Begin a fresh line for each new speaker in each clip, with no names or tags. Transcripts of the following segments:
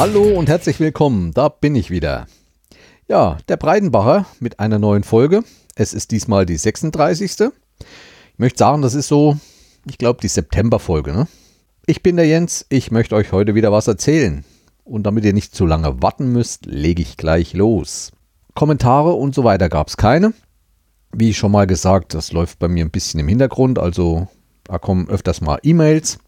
Hallo und herzlich willkommen, da bin ich wieder. Ja, der Breidenbacher mit einer neuen Folge. Es ist diesmal die 36. Ich möchte sagen, das ist so, ich glaube, die September-Folge. Ne? Ich bin der Jens, ich möchte euch heute wieder was erzählen. Und damit ihr nicht zu lange warten müsst, lege ich gleich los. Kommentare und so weiter gab es keine. Wie schon mal gesagt, das läuft bei mir ein bisschen im Hintergrund, also da kommen öfters mal E-Mails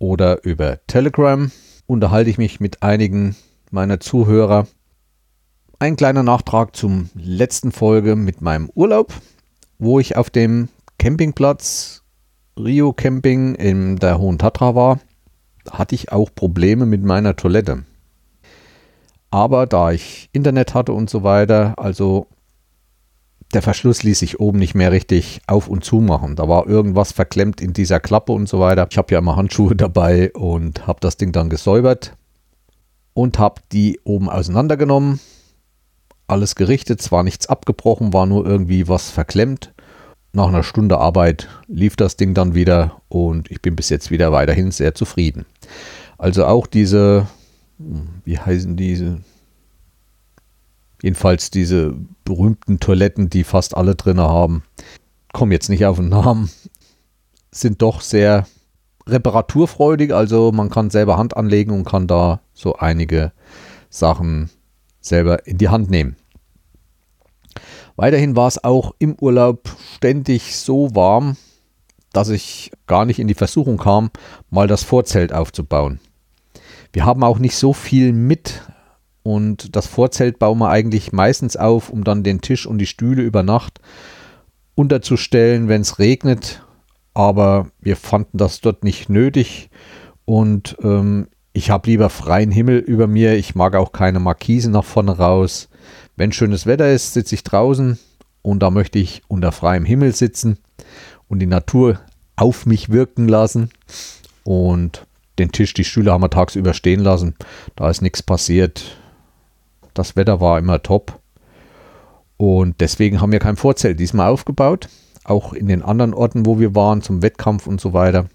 oder über Telegram unterhalte ich mich mit einigen meiner Zuhörer. Ein kleiner Nachtrag zum letzten Folge mit meinem Urlaub, wo ich auf dem Campingplatz Rio Camping in der Hohen Tatra war, hatte ich auch Probleme mit meiner Toilette. Aber da ich Internet hatte und so weiter, also der Verschluss ließ sich oben nicht mehr richtig auf und zu machen. Da war irgendwas verklemmt in dieser Klappe und so weiter. Ich habe ja immer Handschuhe dabei und habe das Ding dann gesäubert und habe die oben auseinandergenommen. Alles gerichtet, zwar nichts abgebrochen, war nur irgendwie was verklemmt. Nach einer Stunde Arbeit lief das Ding dann wieder und ich bin bis jetzt wieder weiterhin sehr zufrieden. Also auch diese, wie heißen diese, Jedenfalls diese berühmten Toiletten, die fast alle drin haben, kommen jetzt nicht auf den Namen, sind doch sehr reparaturfreudig. Also man kann selber Hand anlegen und kann da so einige Sachen selber in die Hand nehmen. Weiterhin war es auch im Urlaub ständig so warm, dass ich gar nicht in die Versuchung kam, mal das Vorzelt aufzubauen. Wir haben auch nicht so viel mit und das Vorzelt bauen wir eigentlich meistens auf, um dann den Tisch und die Stühle über Nacht unterzustellen, wenn es regnet. Aber wir fanden das dort nicht nötig. Und ähm, ich habe lieber freien Himmel über mir. Ich mag auch keine Markisen nach vorne raus. Wenn schönes Wetter ist, sitze ich draußen und da möchte ich unter freiem Himmel sitzen und die Natur auf mich wirken lassen. Und den Tisch, die Stühle haben wir tagsüber stehen lassen. Da ist nichts passiert. Das Wetter war immer top. Und deswegen haben wir kein Vorzelt diesmal aufgebaut. Auch in den anderen Orten, wo wir waren, zum Wettkampf und so weiter,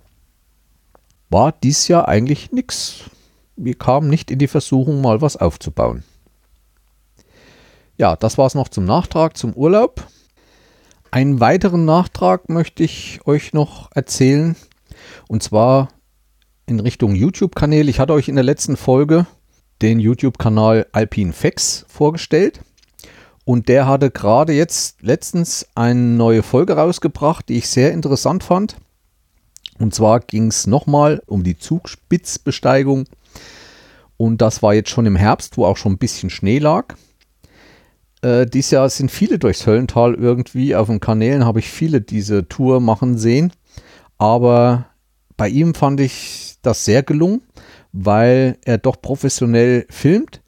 war dies Jahr eigentlich nichts. Wir kamen nicht in die Versuchung, mal was aufzubauen. Ja, das war es noch zum Nachtrag, zum Urlaub. Einen weiteren Nachtrag möchte ich euch noch erzählen. Und zwar in Richtung YouTube-Kanäle. Ich hatte euch in der letzten Folge den YouTube-Kanal Alpine Fex vorgestellt. Und der hatte gerade jetzt letztens eine neue Folge rausgebracht, die ich sehr interessant fand. Und zwar ging es nochmal um die Zugspitzbesteigung. Und das war jetzt schon im Herbst, wo auch schon ein bisschen Schnee lag. Äh, dieses Jahr sind viele durchs Höllental irgendwie. Auf den Kanälen habe ich viele diese Tour machen sehen. Aber bei ihm fand ich das sehr gelungen weil er doch professionell filmt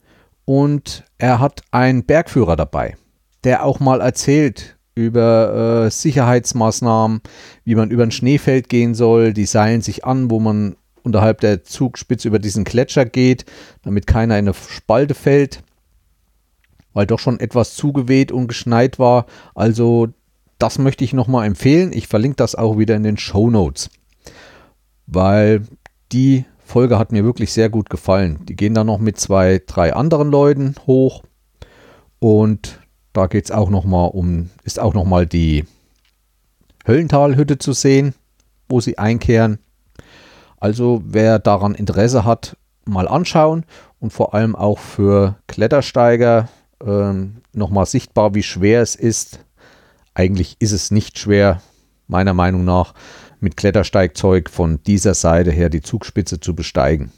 und er hat einen Bergführer dabei, der auch mal erzählt über äh, Sicherheitsmaßnahmen, wie man über ein Schneefeld gehen soll. Die seilen sich an, wo man unterhalb der Zugspitze über diesen Gletscher geht, damit keiner in eine Spalte fällt, weil doch schon etwas zugeweht und geschneit war. Also das möchte ich nochmal empfehlen. Ich verlinke das auch wieder in den Show Notes, weil die Folge hat mir wirklich sehr gut gefallen. Die gehen dann noch mit zwei, drei anderen Leuten hoch und da geht es auch noch mal um, ist auch noch mal die Höllentalhütte zu sehen, wo sie einkehren. Also wer daran Interesse hat, mal anschauen und vor allem auch für Klettersteiger ähm, nochmal sichtbar, wie schwer es ist. Eigentlich ist es nicht schwer, meiner Meinung nach mit Klettersteigzeug von dieser Seite her die Zugspitze zu besteigen.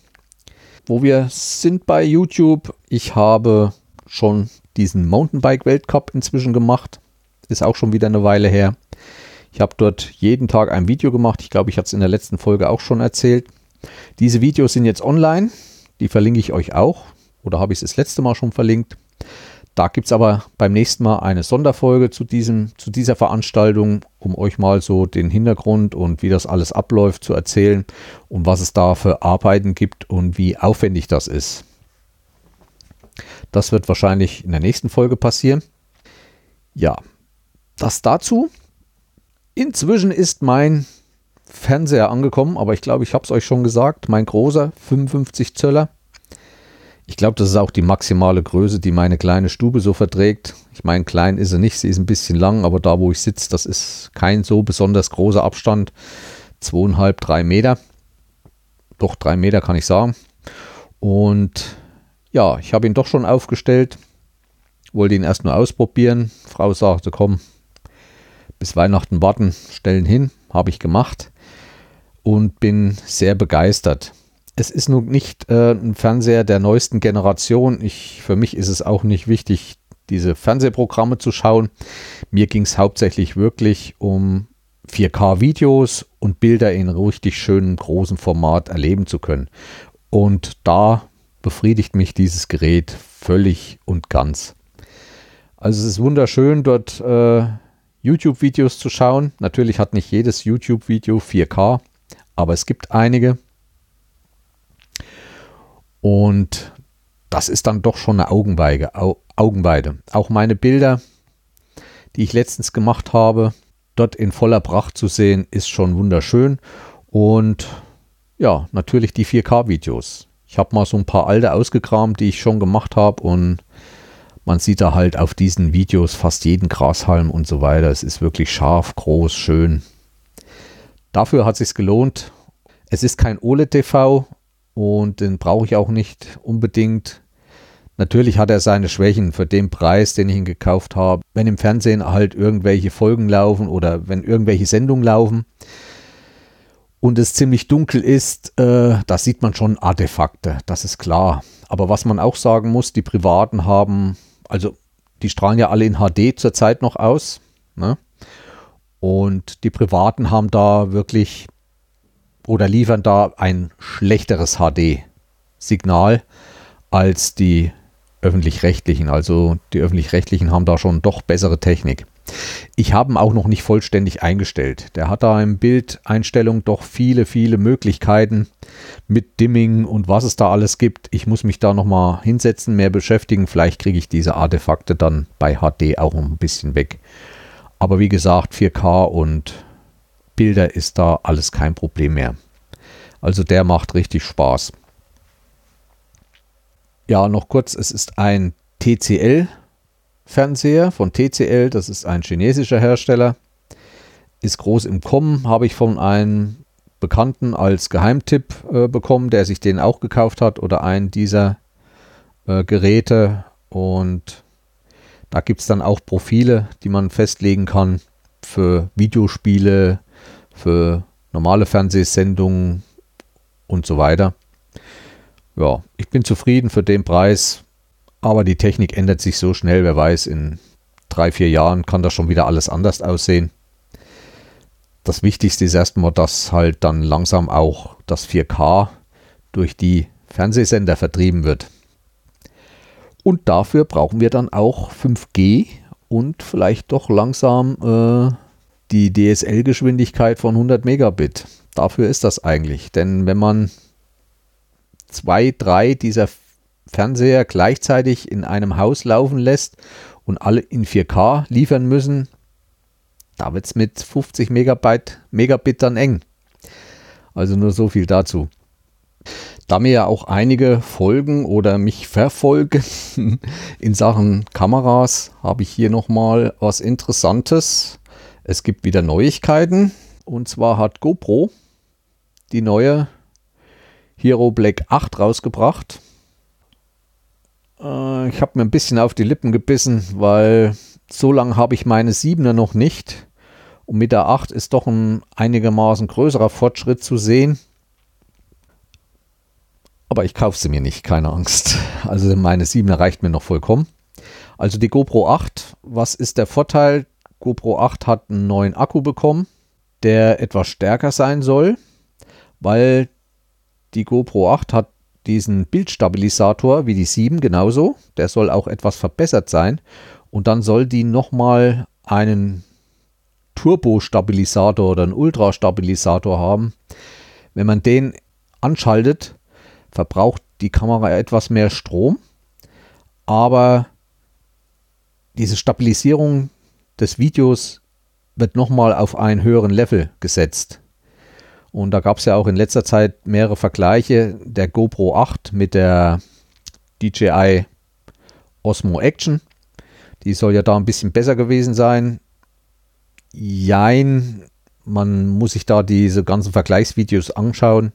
Wo wir sind bei YouTube, ich habe schon diesen Mountainbike-Weltcup inzwischen gemacht. Ist auch schon wieder eine Weile her. Ich habe dort jeden Tag ein Video gemacht. Ich glaube, ich hatte es in der letzten Folge auch schon erzählt. Diese Videos sind jetzt online. Die verlinke ich euch auch. Oder habe ich es das letzte Mal schon verlinkt. Da gibt es aber beim nächsten Mal eine Sonderfolge zu, diesem, zu dieser Veranstaltung, um euch mal so den Hintergrund und wie das alles abläuft zu erzählen und was es da für Arbeiten gibt und wie aufwendig das ist. Das wird wahrscheinlich in der nächsten Folge passieren. Ja, das dazu. Inzwischen ist mein Fernseher angekommen, aber ich glaube, ich habe es euch schon gesagt, mein großer 55 Zöller Ich glaube, das ist auch die maximale Größe, die meine kleine Stube so verträgt. Ich meine, klein ist sie nicht, sie ist ein bisschen lang, aber da, wo ich sitze, das ist kein so besonders großer Abstand. Zweieinhalb, drei Meter. Doch, drei Meter kann ich sagen. Und ja, ich habe ihn doch schon aufgestellt. Wollte ihn erst nur ausprobieren. Frau sagte, komm, bis Weihnachten warten, stellen hin. Habe ich gemacht und bin sehr begeistert es ist nun nicht äh, ein Fernseher der neuesten Generation. Ich, für mich ist es auch nicht wichtig, diese Fernsehprogramme zu schauen. Mir ging es hauptsächlich wirklich um 4K-Videos und Bilder in richtig schönem großen Format erleben zu können. Und da befriedigt mich dieses Gerät völlig und ganz. Also es ist wunderschön, dort äh, YouTube-Videos zu schauen. Natürlich hat nicht jedes YouTube-Video 4K, aber es gibt einige. Und das ist dann doch schon eine Augenweide. Auch meine Bilder, die ich letztens gemacht habe, dort in voller Pracht zu sehen, ist schon wunderschön. Und ja, natürlich die 4K-Videos. Ich habe mal so ein paar alte ausgekramt, die ich schon gemacht habe und man sieht da halt auf diesen Videos fast jeden Grashalm und so weiter. Es ist wirklich scharf, groß, schön. Dafür hat es sich gelohnt. Es ist kein OLED-TV, und den brauche ich auch nicht unbedingt. Natürlich hat er seine Schwächen für den Preis, den ich ihn gekauft habe. Wenn im Fernsehen halt irgendwelche Folgen laufen oder wenn irgendwelche Sendungen laufen und es ziemlich dunkel ist, äh, da sieht man schon Artefakte, das ist klar. Aber was man auch sagen muss, die Privaten haben, also die strahlen ja alle in HD zurzeit noch aus. Ne? Und die Privaten haben da wirklich oder liefern da ein schlechteres HD-Signal als die öffentlich-rechtlichen. Also die öffentlich-rechtlichen haben da schon doch bessere Technik. Ich habe ihn auch noch nicht vollständig eingestellt. Der hat da in Bildeinstellung doch viele, viele Möglichkeiten mit Dimming und was es da alles gibt. Ich muss mich da nochmal hinsetzen, mehr beschäftigen. Vielleicht kriege ich diese Artefakte dann bei HD auch ein bisschen weg. Aber wie gesagt, 4K und Bilder ist da alles kein Problem mehr. Also der macht richtig Spaß. Ja, noch kurz, es ist ein TCL-Fernseher von TCL, das ist ein chinesischer Hersteller. Ist groß im Kommen, habe ich von einem Bekannten als Geheimtipp äh, bekommen, der sich den auch gekauft hat oder einen dieser äh, Geräte. Und da gibt es dann auch Profile, die man festlegen kann für Videospiele, für normale Fernsehsendungen und so weiter. Ja, ich bin zufrieden für den Preis, aber die Technik ändert sich so schnell, wer weiß, in drei, vier Jahren kann das schon wieder alles anders aussehen. Das Wichtigste ist erstmal, dass halt dann langsam auch das 4K durch die Fernsehsender vertrieben wird. Und dafür brauchen wir dann auch 5G und vielleicht doch langsam äh, die DSL-Geschwindigkeit von 100 Megabit. Dafür ist das eigentlich. Denn wenn man zwei, drei dieser Fernseher gleichzeitig in einem Haus laufen lässt und alle in 4K liefern müssen, da wird es mit 50 Megabyte, Megabit dann eng. Also nur so viel dazu. Da mir ja auch einige folgen oder mich verfolgen in Sachen Kameras, habe ich hier nochmal was Interessantes es gibt wieder Neuigkeiten. Und zwar hat GoPro die neue Hero Black 8 rausgebracht. Äh, ich habe mir ein bisschen auf die Lippen gebissen, weil so lange habe ich meine 7er noch nicht. Und mit der 8 ist doch ein einigermaßen größerer Fortschritt zu sehen. Aber ich kaufe sie mir nicht, keine Angst. Also meine 7er reicht mir noch vollkommen. Also die GoPro 8, was ist der Vorteil? GoPro 8 hat einen neuen Akku bekommen, der etwas stärker sein soll, weil die GoPro 8 hat diesen Bildstabilisator wie die 7 genauso. Der soll auch etwas verbessert sein. Und dann soll die nochmal einen Turbo-Stabilisator oder einen Ultra-Stabilisator haben. Wenn man den anschaltet, verbraucht die Kamera etwas mehr Strom. Aber diese Stabilisierung des Videos wird nochmal auf einen höheren Level gesetzt. Und da gab es ja auch in letzter Zeit mehrere Vergleiche der GoPro 8 mit der DJI Osmo Action. Die soll ja da ein bisschen besser gewesen sein. Jein, man muss sich da diese ganzen Vergleichsvideos anschauen.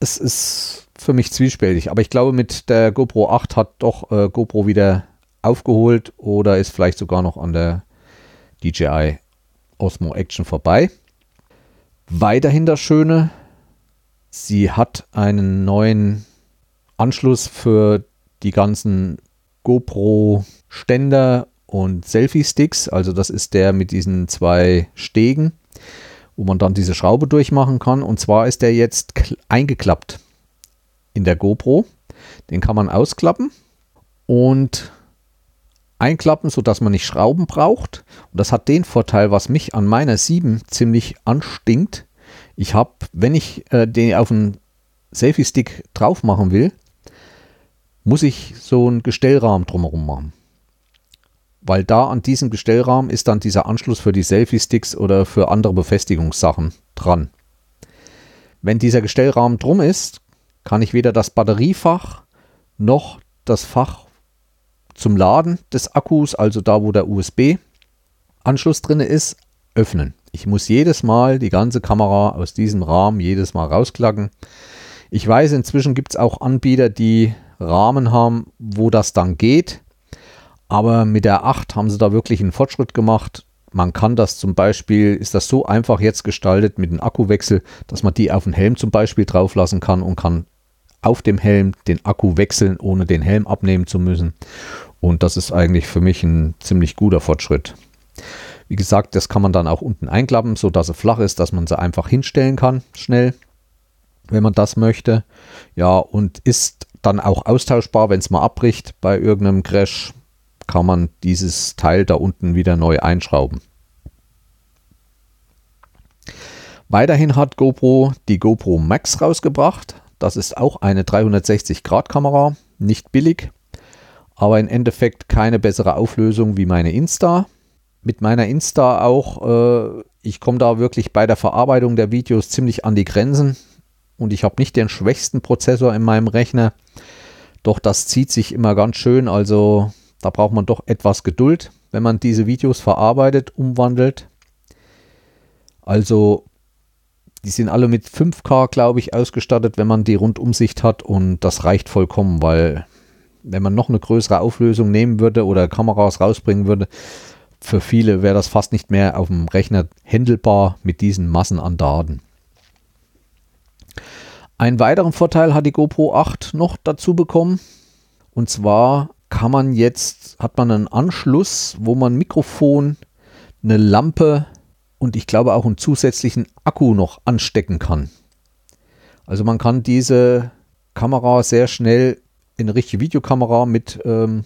Es ist für mich zwiespältig, aber ich glaube, mit der GoPro 8 hat doch äh, GoPro wieder aufgeholt oder ist vielleicht sogar noch an der DJI Osmo Action vorbei. Weiterhin das Schöne, sie hat einen neuen Anschluss für die ganzen GoPro-Ständer und Selfie-Sticks. Also das ist der mit diesen zwei Stegen, wo man dann diese Schraube durchmachen kann. Und zwar ist der jetzt eingeklappt in der GoPro. Den kann man ausklappen und einklappen, sodass man nicht Schrauben braucht. Und das hat den Vorteil, was mich an meiner 7 ziemlich anstinkt. Ich habe, wenn ich äh, den auf den Selfie-Stick drauf machen will, muss ich so einen Gestellrahmen drumherum machen. Weil da an diesem Gestellrahmen ist dann dieser Anschluss für die Selfie-Sticks oder für andere Befestigungssachen dran. Wenn dieser Gestellrahmen drum ist, kann ich weder das Batteriefach noch das Fach zum Laden des Akkus, also da, wo der USB-Anschluss drin ist, öffnen. Ich muss jedes Mal die ganze Kamera aus diesem Rahmen jedes Mal rausklacken. Ich weiß, inzwischen gibt es auch Anbieter, die Rahmen haben, wo das dann geht. Aber mit der 8 haben sie da wirklich einen Fortschritt gemacht. Man kann das zum Beispiel, ist das so einfach jetzt gestaltet mit dem Akkuwechsel, dass man die auf den Helm zum Beispiel drauf lassen kann und kann auf dem Helm den Akku wechseln, ohne den Helm abnehmen zu müssen. Und das ist eigentlich für mich ein ziemlich guter Fortschritt. Wie gesagt, das kann man dann auch unten einklappen, sodass er flach ist, dass man sie einfach hinstellen kann, schnell, wenn man das möchte. Ja, und ist dann auch austauschbar, wenn es mal abbricht bei irgendeinem Crash, kann man dieses Teil da unten wieder neu einschrauben. Weiterhin hat GoPro die GoPro Max rausgebracht. Das ist auch eine 360-Grad-Kamera, nicht billig, aber im Endeffekt keine bessere Auflösung wie meine Insta. Mit meiner Insta auch, äh, ich komme da wirklich bei der Verarbeitung der Videos ziemlich an die Grenzen und ich habe nicht den schwächsten Prozessor in meinem Rechner. Doch das zieht sich immer ganz schön, also da braucht man doch etwas Geduld, wenn man diese Videos verarbeitet, umwandelt. Also die sind alle mit 5K, glaube ich, ausgestattet, wenn man die Rundumsicht hat und das reicht vollkommen, weil wenn man noch eine größere Auflösung nehmen würde oder Kameras rausbringen würde, für viele wäre das fast nicht mehr auf dem Rechner händelbar mit diesen Massen an Daten. Einen weiteren Vorteil hat die GoPro 8 noch dazu bekommen. Und zwar kann man jetzt, hat man einen Anschluss, wo man Mikrofon, eine Lampe und ich glaube auch einen zusätzlichen Akku noch anstecken kann. Also man kann diese Kamera sehr schnell in eine richtige Videokamera mit ähm,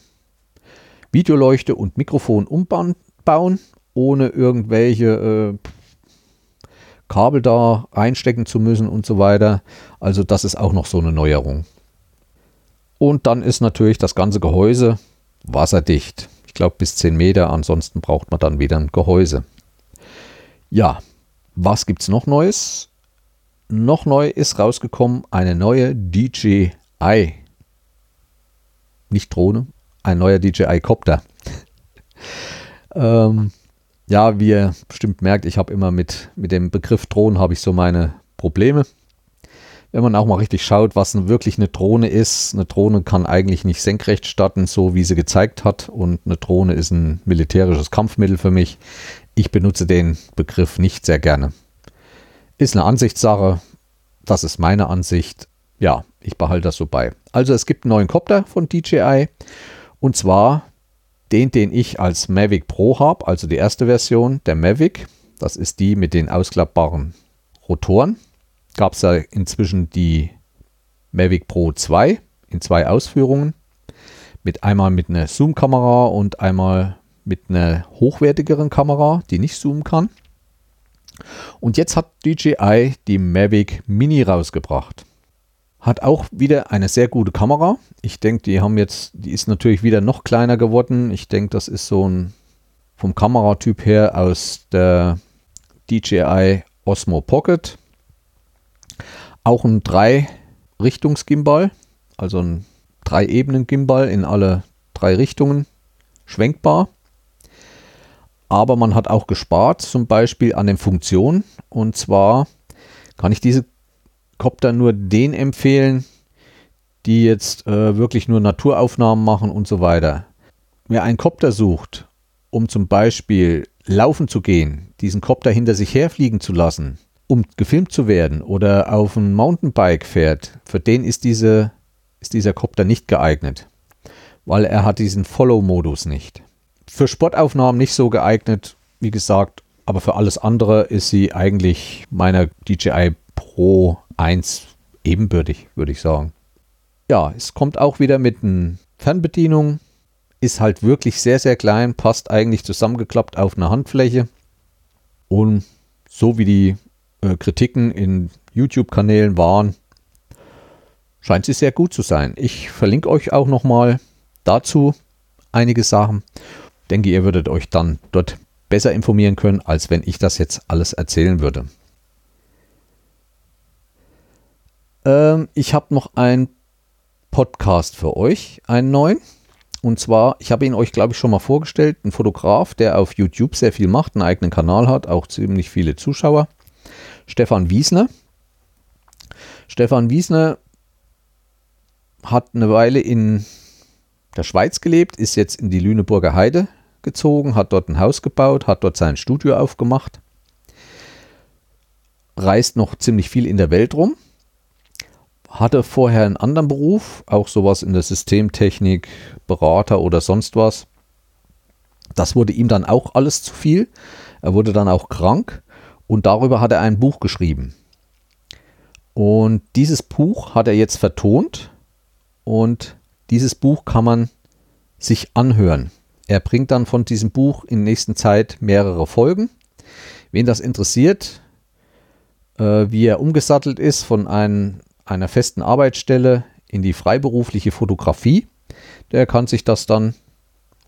Videoleuchte und Mikrofon umbauen, ohne irgendwelche äh, Kabel da reinstecken zu müssen und so weiter. Also das ist auch noch so eine Neuerung. Und dann ist natürlich das ganze Gehäuse wasserdicht. Ich glaube bis 10 Meter, ansonsten braucht man dann wieder ein Gehäuse. Ja, was gibt es noch Neues? Noch neu ist rausgekommen eine neue DJI. Nicht Drohne, ein neuer DJI-Copter. ähm, ja, wie ihr bestimmt merkt, ich habe immer mit, mit dem Begriff Drohnen habe ich so meine Probleme. Wenn man auch mal richtig schaut, was wirklich eine Drohne ist, eine Drohne kann eigentlich nicht senkrecht starten, so wie sie gezeigt hat. Und eine Drohne ist ein militärisches Kampfmittel für mich. Ich benutze den Begriff nicht sehr gerne. Ist eine Ansichtssache. Das ist meine Ansicht. Ja, ich behalte das so bei. Also es gibt einen neuen Copter von DJI. Und zwar den, den ich als Mavic Pro habe, also die erste Version der Mavic, das ist die mit den ausklappbaren Rotoren. Gab es ja inzwischen die Mavic Pro 2 in zwei Ausführungen. Mit einmal mit einer Zoom-Kamera und einmal mit einer hochwertigeren Kamera, die nicht zoomen kann. Und jetzt hat DJI die Mavic Mini rausgebracht. Hat auch wieder eine sehr gute Kamera. Ich denke, die haben jetzt, die ist natürlich wieder noch kleiner geworden. Ich denke, das ist so ein vom Kameratyp her aus der DJI Osmo Pocket. Auch ein Drei-Richtungsgimbal, also ein drei Ebenen Gimbal in alle drei Richtungen, schwenkbar. Aber man hat auch gespart, zum Beispiel an den Funktionen. Und zwar kann ich diese Copter nur den empfehlen, die jetzt äh, wirklich nur Naturaufnahmen machen und so weiter. Wer einen Copter sucht, um zum Beispiel laufen zu gehen, diesen Copter hinter sich herfliegen zu lassen, um gefilmt zu werden oder auf ein Mountainbike fährt, für den ist, diese, ist dieser Copter nicht geeignet, weil er hat diesen Follow-Modus nicht. Für Sportaufnahmen nicht so geeignet, wie gesagt, aber für alles andere ist sie eigentlich meiner DJI Pro 1 ebenbürtig, würde ich sagen. Ja, es kommt auch wieder mit einer Fernbedienung. Ist halt wirklich sehr, sehr klein, passt eigentlich zusammengeklappt auf eine Handfläche. Und so wie die äh, Kritiken in YouTube-Kanälen waren, scheint sie sehr gut zu sein. Ich verlinke euch auch nochmal dazu einige Sachen. Denke, ihr würdet euch dann dort besser informieren können, als wenn ich das jetzt alles erzählen würde. Ähm, ich habe noch ein Podcast für euch, einen neuen. Und zwar, ich habe ihn euch, glaube ich, schon mal vorgestellt, ein Fotograf, der auf YouTube sehr viel macht, einen eigenen Kanal hat, auch ziemlich viele Zuschauer. Stefan Wiesner. Stefan Wiesner hat eine Weile in der Schweiz gelebt, ist jetzt in die Lüneburger Heide gezogen, hat dort ein Haus gebaut, hat dort sein Studio aufgemacht, reist noch ziemlich viel in der Welt rum hatte vorher einen anderen Beruf, auch sowas in der Systemtechnik, Berater oder sonst was. Das wurde ihm dann auch alles zu viel. Er wurde dann auch krank und darüber hat er ein Buch geschrieben. Und dieses Buch hat er jetzt vertont und dieses Buch kann man sich anhören. Er bringt dann von diesem Buch in nächster Zeit mehrere Folgen. Wen das interessiert, äh, wie er umgesattelt ist von einem einer festen Arbeitsstelle in die freiberufliche Fotografie. Der kann sich das dann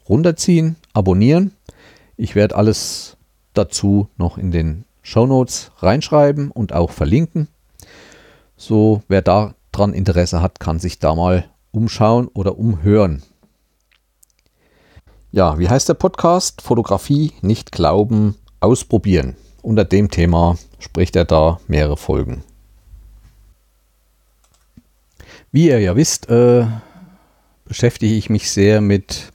runterziehen, abonnieren. Ich werde alles dazu noch in den Show Notes reinschreiben und auch verlinken. So, wer daran Interesse hat, kann sich da mal umschauen oder umhören. Ja, wie heißt der Podcast? Fotografie, nicht glauben, ausprobieren. Unter dem Thema spricht er da mehrere Folgen. Wie ihr ja wisst, äh, beschäftige ich mich sehr mit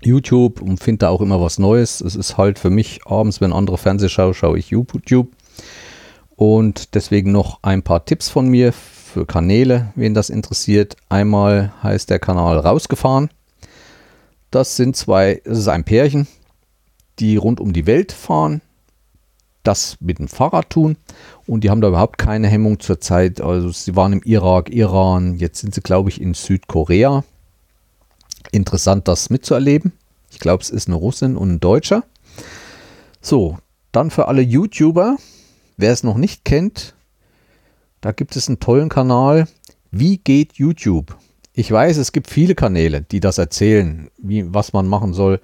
YouTube und finde da auch immer was Neues. Es ist halt für mich abends, wenn andere Fernseh schauen, schaue ich YouTube. Und deswegen noch ein paar Tipps von mir für Kanäle, wen das interessiert. Einmal heißt der Kanal Rausgefahren. Das sind zwei, es ist ein Pärchen, die rund um die Welt fahren das mit dem Fahrrad tun und die haben da überhaupt keine Hemmung zur Zeit. Also sie waren im Irak, Iran, jetzt sind sie, glaube ich, in Südkorea. Interessant, das mitzuerleben. Ich glaube, es ist eine Russin und ein Deutscher. So, dann für alle YouTuber, wer es noch nicht kennt, da gibt es einen tollen Kanal. Wie geht YouTube? Ich weiß, es gibt viele Kanäle, die das erzählen, wie, was man machen soll.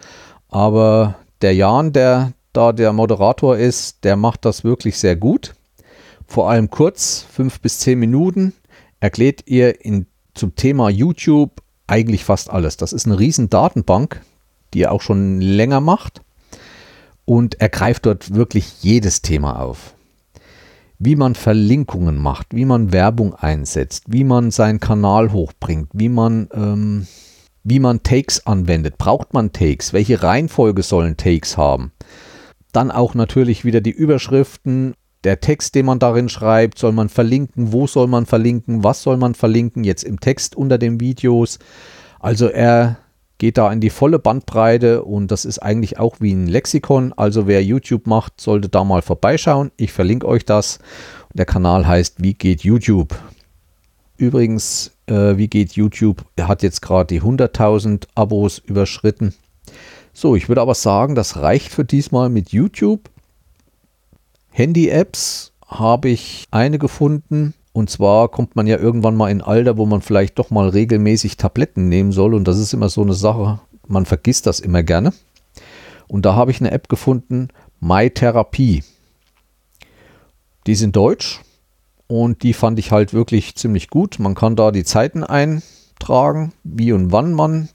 Aber der Jan, der da der Moderator ist, der macht das wirklich sehr gut. Vor allem kurz, fünf bis zehn Minuten, erklärt ihr in, zum Thema YouTube eigentlich fast alles. Das ist eine riesen Datenbank, die er auch schon länger macht. Und er greift dort wirklich jedes Thema auf. Wie man Verlinkungen macht, wie man Werbung einsetzt, wie man seinen Kanal hochbringt, wie man, ähm, wie man Takes anwendet. Braucht man Takes? Welche Reihenfolge sollen Takes haben? Dann auch natürlich wieder die Überschriften, der Text, den man darin schreibt, soll man verlinken, wo soll man verlinken, was soll man verlinken, jetzt im Text unter den Videos. Also er geht da in die volle Bandbreite und das ist eigentlich auch wie ein Lexikon. Also wer YouTube macht, sollte da mal vorbeischauen. Ich verlinke euch das. Der Kanal heißt Wie geht YouTube? Übrigens, äh, wie geht YouTube? Er hat jetzt gerade die 100.000 Abos überschritten. So, ich würde aber sagen, das reicht für diesmal mit YouTube. Handy-Apps habe ich eine gefunden. Und zwar kommt man ja irgendwann mal in Alter, wo man vielleicht doch mal regelmäßig Tabletten nehmen soll. Und das ist immer so eine Sache, man vergisst das immer gerne. Und da habe ich eine App gefunden, MyTherapie. Die ist in Deutsch und die fand ich halt wirklich ziemlich gut. Man kann da die Zeiten ein, eintragen, wie und wann man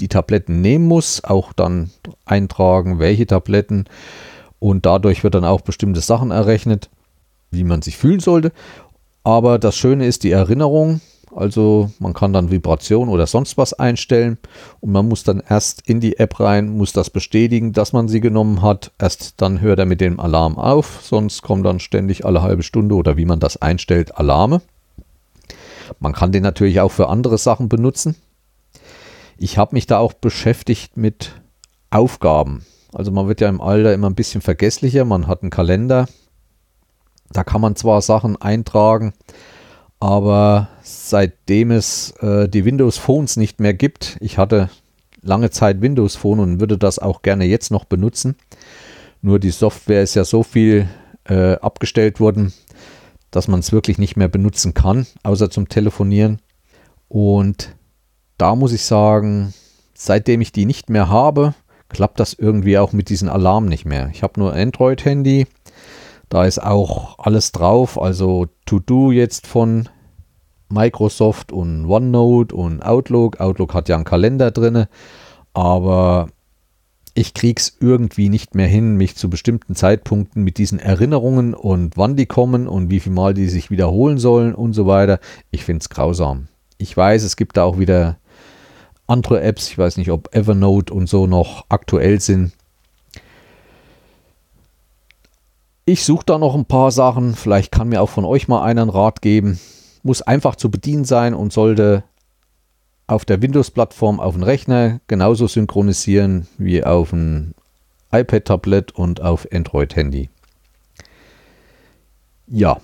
die Tabletten nehmen muss, auch dann eintragen, welche Tabletten und dadurch wird dann auch bestimmte Sachen errechnet, wie man sich fühlen sollte. Aber das Schöne ist die Erinnerung, also man kann dann Vibration oder sonst was einstellen und man muss dann erst in die App rein, muss das bestätigen, dass man sie genommen hat. Erst dann hört er mit dem Alarm auf, sonst kommen dann ständig alle halbe Stunde oder wie man das einstellt, Alarme. Man kann den natürlich auch für andere Sachen benutzen. Ich habe mich da auch beschäftigt mit Aufgaben. Also man wird ja im Alter immer ein bisschen vergesslicher. Man hat einen Kalender. Da kann man zwar Sachen eintragen, aber seitdem es äh, die Windows Phones nicht mehr gibt, ich hatte lange Zeit Windows Phone und würde das auch gerne jetzt noch benutzen. Nur die Software ist ja so viel äh, abgestellt worden, dass man es wirklich nicht mehr benutzen kann, außer zum Telefonieren. Und da muss ich sagen, seitdem ich die nicht mehr habe, klappt das irgendwie auch mit diesen Alarm nicht mehr. Ich habe nur Android-Handy da ist auch alles drauf, also To-Do jetzt von Microsoft und OneNote und Outlook. Outlook hat ja einen Kalender drin, aber ich krieg's irgendwie nicht mehr hin, mich zu bestimmten Zeitpunkten mit diesen Erinnerungen und wann die kommen und wie viel Mal die sich wiederholen sollen und so weiter. Ich finde es grausam. Ich weiß, es gibt da auch wieder andere Apps. Ich weiß nicht, ob Evernote und so noch aktuell sind. Ich suche da noch ein paar Sachen. Vielleicht kann mir auch von euch mal einen Rat geben. Muss einfach zu bedienen sein und sollte auf der Windows-Plattform auf dem Rechner genauso synchronisieren wie auf dem iPad-Tablet und auf Android-Handy. Ja,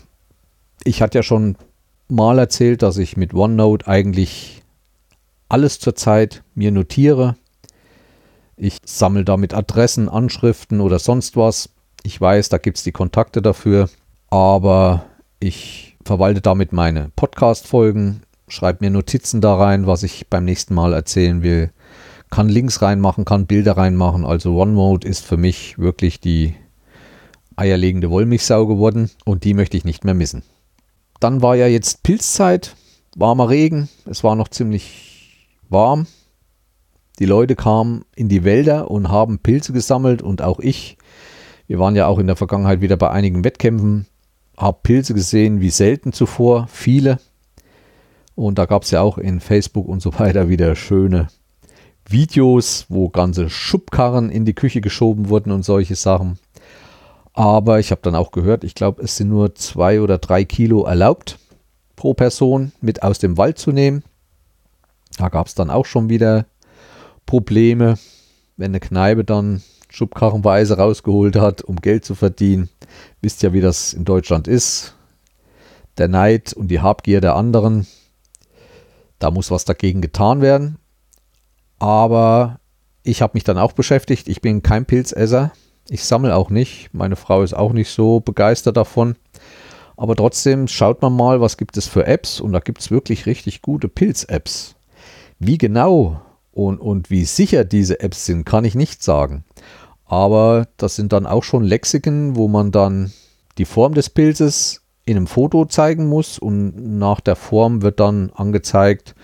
ich hatte ja schon mal erzählt, dass ich mit OneNote eigentlich alles zurzeit mir notiere. Ich sammle damit Adressen, Anschriften oder sonst was. Ich weiß, da gibt es die Kontakte dafür, aber ich verwalte damit meine Podcast-Folgen, schreibe mir Notizen da rein, was ich beim nächsten Mal erzählen will, kann Links reinmachen, kann Bilder reinmachen. Also OneMode ist für mich wirklich die eierlegende Wollmilchsau geworden und die möchte ich nicht mehr missen. Dann war ja jetzt Pilzzeit, warmer Regen, es war noch ziemlich warm. Die Leute kamen in die Wälder und haben Pilze gesammelt und auch ich wir waren ja auch in der Vergangenheit wieder bei einigen Wettkämpfen, habe Pilze gesehen wie selten zuvor, viele. Und da gab es ja auch in Facebook und so weiter wieder schöne Videos, wo ganze Schubkarren in die Küche geschoben wurden und solche Sachen. Aber ich habe dann auch gehört, ich glaube, es sind nur zwei oder drei Kilo erlaubt pro Person mit aus dem Wald zu nehmen. Da gab es dann auch schon wieder Probleme, wenn eine Kneipe dann schubkarrenweise rausgeholt hat, um Geld zu verdienen. Wisst ja, wie das in Deutschland ist. Der Neid und die Habgier der anderen. Da muss was dagegen getan werden. Aber ich habe mich dann auch beschäftigt. Ich bin kein Pilzesser. Ich sammle auch nicht. Meine Frau ist auch nicht so begeistert davon. Aber trotzdem schaut man mal, was gibt es für Apps. Und da gibt es wirklich richtig gute Pilz-Apps. Wie genau und, und wie sicher diese Apps sind, kann ich nicht sagen. Aber das sind dann auch schon Lexiken, wo man dann die Form des Pilzes in einem Foto zeigen muss und nach der Form wird dann angezeigt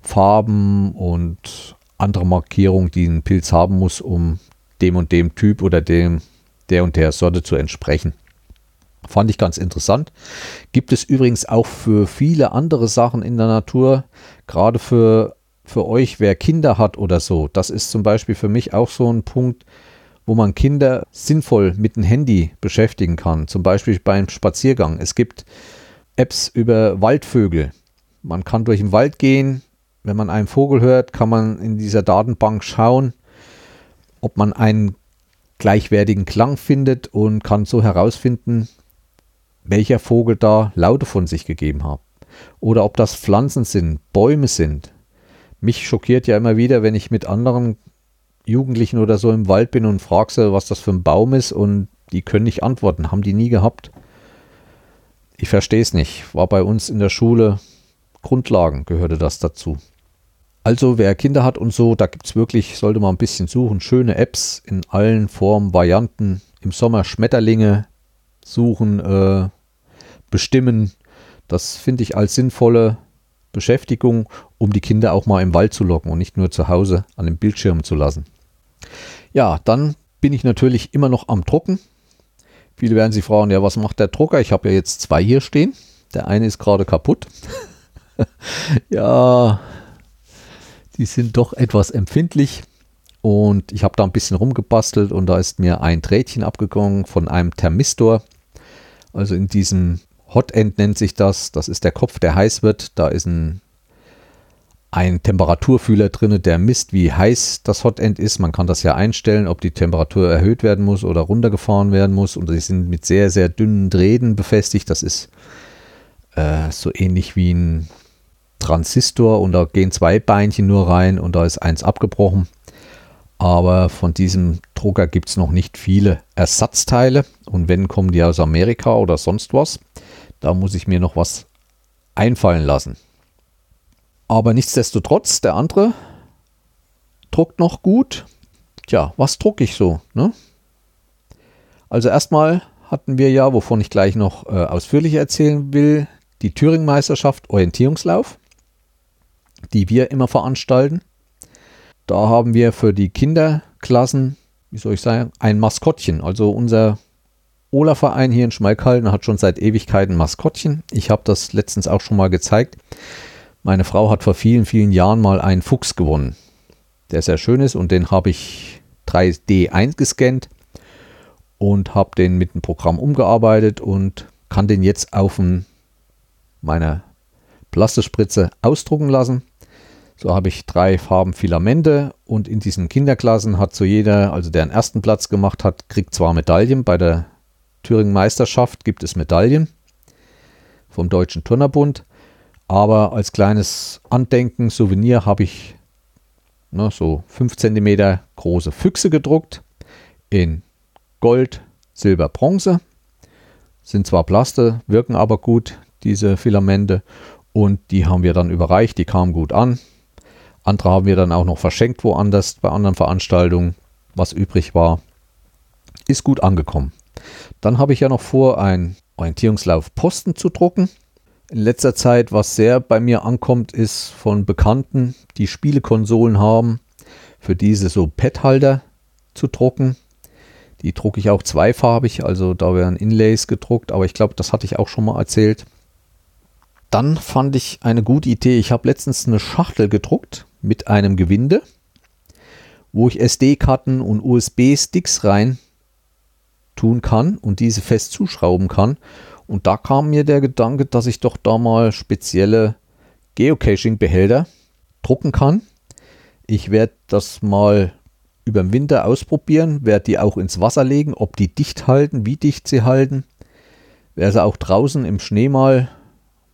Farben und andere Markierungen, die ein Pilz haben muss, um dem und dem Typ oder dem der und der Sorte zu entsprechen. Fand ich ganz interessant. Gibt es übrigens auch für viele andere Sachen in der Natur, gerade für, für euch, wer Kinder hat oder so. Das ist zum Beispiel für mich auch so ein Punkt, wo man Kinder sinnvoll mit dem Handy beschäftigen kann, zum Beispiel beim Spaziergang. Es gibt Apps über Waldvögel. Man kann durch den Wald gehen. Wenn man einen Vogel hört, kann man in dieser Datenbank schauen, ob man einen gleichwertigen Klang findet und kann so herausfinden, welcher Vogel da Laute von sich gegeben hat. Oder ob das Pflanzen sind, Bäume sind. Mich schockiert ja immer wieder, wenn ich mit anderen Jugendlichen oder so im Wald bin und frage sie, was das für ein Baum ist und die können nicht antworten, haben die nie gehabt. Ich verstehe es nicht. War bei uns in der Schule Grundlagen gehörte das dazu. Also wer Kinder hat und so, da gibt es wirklich, sollte man ein bisschen suchen, schöne Apps in allen Formen, Varianten. Im Sommer Schmetterlinge suchen, äh, bestimmen. Das finde ich als sinnvolle Beschäftigung um die Kinder auch mal im Wald zu locken und nicht nur zu Hause an den Bildschirm zu lassen. Ja, dann bin ich natürlich immer noch am Drucken. Viele werden sich fragen, ja, was macht der Drucker? Ich habe ja jetzt zwei hier stehen. Der eine ist gerade kaputt. ja, die sind doch etwas empfindlich. Und ich habe da ein bisschen rumgebastelt und da ist mir ein Drähtchen abgegangen von einem Thermistor. Also in diesem Hotend nennt sich das. Das ist der Kopf, der heiß wird. Da ist ein, ein Temperaturfühler drin, der misst, wie heiß das Hotend ist. Man kann das ja einstellen, ob die Temperatur erhöht werden muss oder runtergefahren werden muss. Und die sind mit sehr, sehr dünnen Drähten befestigt. Das ist äh, so ähnlich wie ein Transistor und da gehen zwei Beinchen nur rein und da ist eins abgebrochen. Aber von diesem Drucker gibt es noch nicht viele Ersatzteile und wenn kommen die aus Amerika oder sonst was. Da muss ich mir noch was einfallen lassen. Aber nichtsdestotrotz, der andere druckt noch gut. Tja, was drucke ich so? Ne? Also erstmal hatten wir ja, wovon ich gleich noch äh, ausführlich erzählen will, die Thüringen-Meisterschaft Orientierungslauf, die wir immer veranstalten. Da haben wir für die Kinderklassen, wie soll ich sagen, ein Maskottchen. Also unser Ola-Verein hier in Schmalkalden hat schon seit Ewigkeiten Maskottchen. Ich habe das letztens auch schon mal gezeigt. Meine Frau hat vor vielen, vielen Jahren mal einen Fuchs gewonnen, der sehr schön ist und den habe ich 3D eingescannt und habe den mit dem Programm umgearbeitet und kann den jetzt auf dem meine Plastikspritze ausdrucken lassen. So habe ich drei Farben Filamente und in diesen Kinderklassen hat so jeder, also der den ersten Platz gemacht hat, kriegt zwar Medaillen. Bei der Thüringen Meisterschaft gibt es Medaillen vom Deutschen Turnerbund, aber als kleines Andenken, Souvenir habe ich ne, so 5 cm große Füchse gedruckt in Gold, Silber, Bronze. Sind zwar Plaste, wirken aber gut diese Filamente. Und die haben wir dann überreicht, die kamen gut an. Andere haben wir dann auch noch verschenkt woanders bei anderen Veranstaltungen, was übrig war. Ist gut angekommen. Dann habe ich ja noch vor, einen Orientierungslauf Posten zu drucken. In letzter Zeit, was sehr bei mir ankommt, ist von Bekannten, die Spielekonsolen haben, für diese so Pad-Halter zu drucken. Die drucke ich auch zweifarbig, also da werden Inlays gedruckt, aber ich glaube, das hatte ich auch schon mal erzählt. Dann fand ich eine gute Idee. Ich habe letztens eine Schachtel gedruckt mit einem Gewinde, wo ich SD-Karten und USB-Sticks rein tun kann und diese fest zuschrauben kann. Und da kam mir der Gedanke, dass ich doch da mal spezielle Geocaching-Behälter drucken kann. Ich werde das mal über den Winter ausprobieren, werde die auch ins Wasser legen, ob die dicht halten, wie dicht sie halten. Werde sie auch draußen im Schnee mal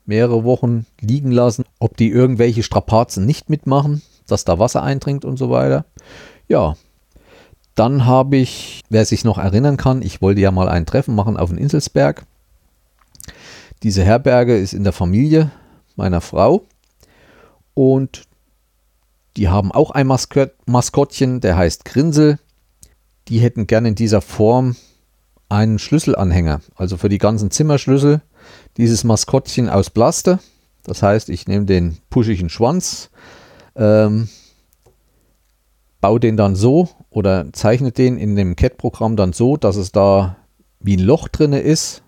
mehrere Wochen liegen lassen, ob die irgendwelche Strapazen nicht mitmachen, dass da Wasser eindringt und so weiter. Ja, dann habe ich, wer sich noch erinnern kann, ich wollte ja mal ein Treffen machen auf dem Inselsberg. Diese Herberge ist in der Familie meiner Frau und die haben auch ein Maskott, Maskottchen, der heißt Grinsel. Die hätten gerne in dieser Form einen Schlüsselanhänger, also für die ganzen Zimmerschlüssel dieses Maskottchen aus Plaste. Das heißt, ich nehme den puschigen Schwanz, ähm, baue den dann so oder zeichne den in dem CAD-Programm dann so, dass es da wie ein Loch drinne ist.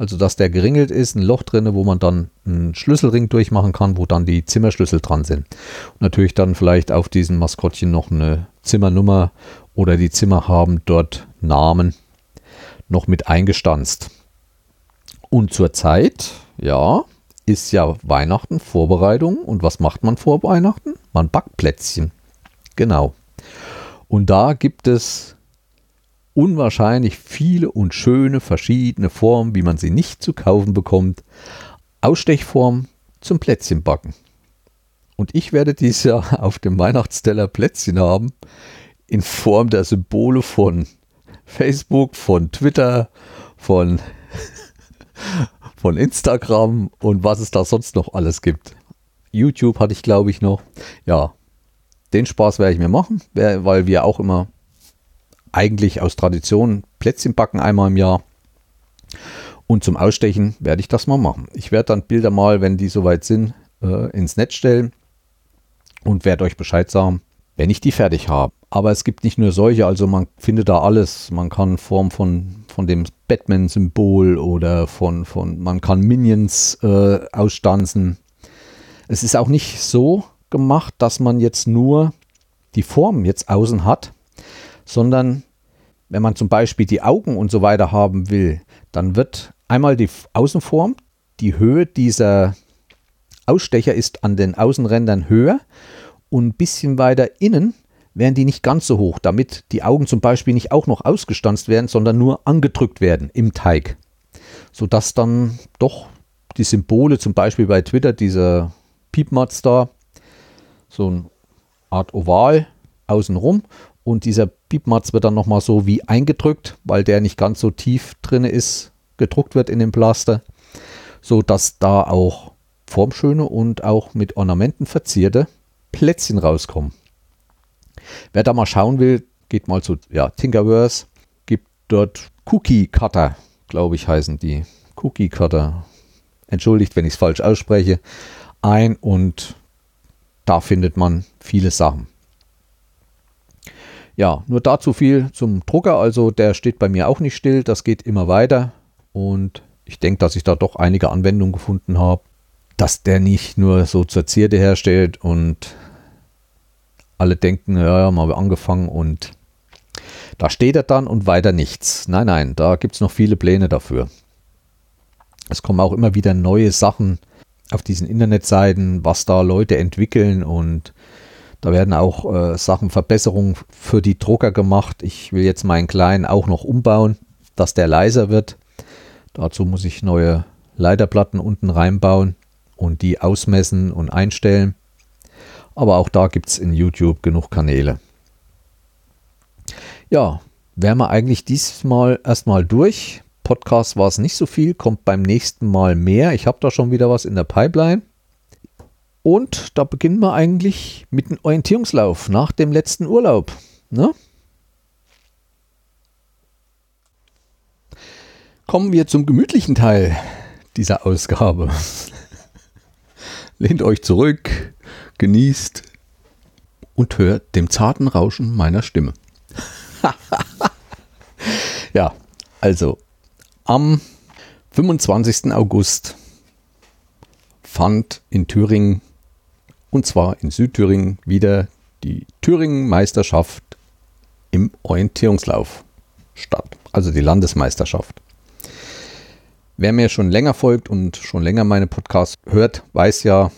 Also dass der geringelt ist, ein Loch drinne, wo man dann einen Schlüsselring durchmachen kann, wo dann die Zimmerschlüssel dran sind. Und natürlich dann vielleicht auf diesem Maskottchen noch eine Zimmernummer oder die Zimmer haben dort Namen noch mit eingestanzt. Und zur Zeit, ja, ist ja Weihnachten, Vorbereitung. Und was macht man vor Weihnachten? Man backt Plätzchen. Genau. Und da gibt es unwahrscheinlich viele und schöne verschiedene Formen, wie man sie nicht zu kaufen bekommt. Ausstechform zum Plätzchenbacken. Und ich werde dieses Jahr auf dem Weihnachtsteller Plätzchen haben in Form der Symbole von Facebook, von Twitter, von von Instagram und was es da sonst noch alles gibt. YouTube hatte ich, glaube ich, noch. Ja, den Spaß werde ich mir machen, weil wir auch immer eigentlich aus Tradition Plätzchen backen einmal im Jahr. Und zum Ausstechen werde ich das mal machen. Ich werde dann Bilder mal, wenn die soweit sind, äh, ins Netz stellen. und werde euch Bescheid sagen, wenn ich die fertig habe. Aber es gibt nicht nur solche, also man findet da alles. Man kann Form von, von dem Batman-Symbol oder von, von, man kann Minions äh, ausstanzen. Es ist auch nicht so gemacht, dass man jetzt nur die Form jetzt außen hat, sondern wenn man zum Beispiel die Augen und so weiter haben will, dann wird einmal die Außenform, die Höhe dieser Ausstecher ist an den Außenrändern höher und ein bisschen weiter innen werden die nicht ganz so hoch, damit die Augen zum Beispiel nicht auch noch ausgestanzt werden, sondern nur angedrückt werden im Teig. Sodass dann doch die Symbole, zum Beispiel bei Twitter, dieser Piepmatz da, so eine Art Oval außenrum und dieser Piepmatz wird dann nochmal so wie eingedrückt, weil der nicht ganz so tief drin ist, gedruckt wird in dem Plaster, sodass da auch formschöne und auch mit Ornamenten verzierte Plätzchen rauskommen. Wer da mal schauen will, geht mal zu ja, Tinkerverse, gibt dort Cookie Cutter, glaube ich, heißen die. Cookie Cutter. Entschuldigt, wenn ich es falsch ausspreche. Ein und da findet man viele Sachen. Ja, nur dazu viel zum Drucker. Also der steht bei mir auch nicht still. Das geht immer weiter. Und ich denke, dass ich da doch einige Anwendungen gefunden habe, dass der nicht nur so zur Zierde herstellt und alle denken, ja, ja, mal angefangen und da steht er dann und weiter nichts. Nein, nein, da gibt es noch viele Pläne dafür. Es kommen auch immer wieder neue Sachen auf diesen Internetseiten, was da Leute entwickeln und da werden auch äh, Sachen, Verbesserungen für die Drucker gemacht. Ich will jetzt meinen kleinen auch noch umbauen, dass der leiser wird. Dazu muss ich neue Leiterplatten unten reinbauen und die ausmessen und einstellen. Aber auch da gibt es in YouTube genug Kanäle. Ja, wären wir eigentlich diesmal erstmal durch. Podcast war es nicht so viel, kommt beim nächsten Mal mehr. Ich habe da schon wieder was in der Pipeline. Und da beginnen wir eigentlich mit dem Orientierungslauf nach dem letzten Urlaub. Ne? Kommen wir zum gemütlichen Teil dieser Ausgabe. Lehnt euch zurück, genießt und hört dem zarten Rauschen meiner Stimme. ja, also am 25. August fand in Thüringen und zwar in Südthüringen wieder die Thüringen-Meisterschaft im Orientierungslauf statt, also die Landesmeisterschaft. Wer mir schon länger folgt und schon länger meine Podcasts hört, weiß ja,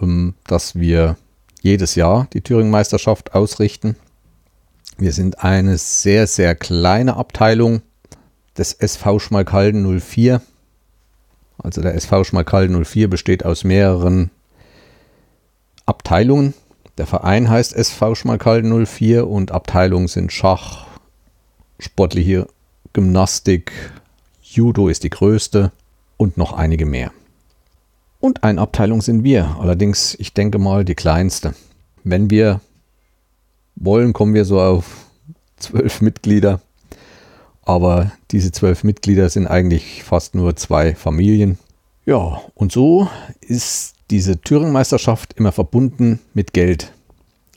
ähm, dass wir jedes Jahr die Thüringen-Meisterschaft ausrichten. Wir sind eine sehr, sehr kleine Abteilung des SV Schmalkalden 04. Also der SV Schmalkalden 04 besteht aus mehreren Abteilungen. Der Verein heißt SV Schmalkalden 04 und Abteilungen sind Schach, sportliche Gymnastik, Judo ist die größte und noch einige mehr. Und eine Abteilung sind wir, allerdings, ich denke mal, die kleinste. Wenn wir wollen, kommen wir so auf zwölf Mitglieder. Aber diese zwölf Mitglieder sind eigentlich fast nur zwei Familien. Ja, und so ist diese Thüringen-Meisterschaft immer verbunden mit Geld.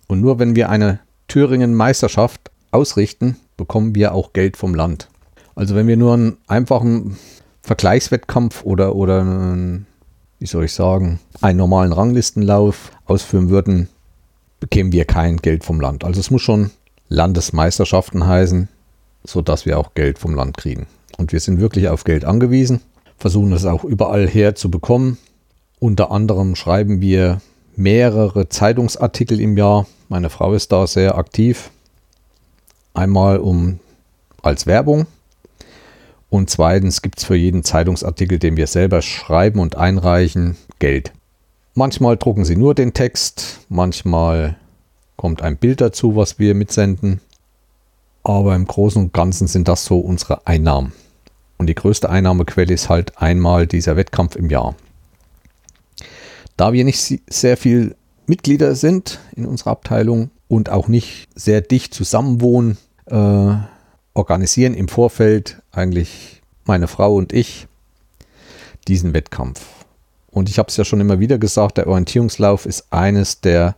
Und nur wenn wir eine Thüringen-Meisterschaft ausrichten, bekommen wir auch Geld vom Land. Also wenn wir nur einen einfachen Vergleichswettkampf oder, oder wie soll ich sagen, einen normalen Ranglistenlauf ausführen würden, bekämen wir kein Geld vom Land. Also es muss schon Landesmeisterschaften heißen, sodass wir auch Geld vom Land kriegen. Und wir sind wirklich auf Geld angewiesen, versuchen es auch überall her zu bekommen. Unter anderem schreiben wir mehrere Zeitungsartikel im Jahr. Meine Frau ist da sehr aktiv. Einmal um als Werbung und zweitens gibt es für jeden Zeitungsartikel, den wir selber schreiben und einreichen, Geld. Manchmal drucken sie nur den Text, manchmal kommt ein Bild dazu, was wir mitsenden. Aber im Großen und Ganzen sind das so unsere Einnahmen. Und die größte Einnahmequelle ist halt einmal dieser Wettkampf im Jahr. Da wir nicht sehr viel Mitglieder sind in unserer Abteilung und auch nicht sehr dicht zusammenwohnen, äh, organisieren im Vorfeld eigentlich meine Frau und ich diesen Wettkampf. Und ich habe es ja schon immer wieder gesagt, der Orientierungslauf ist eines der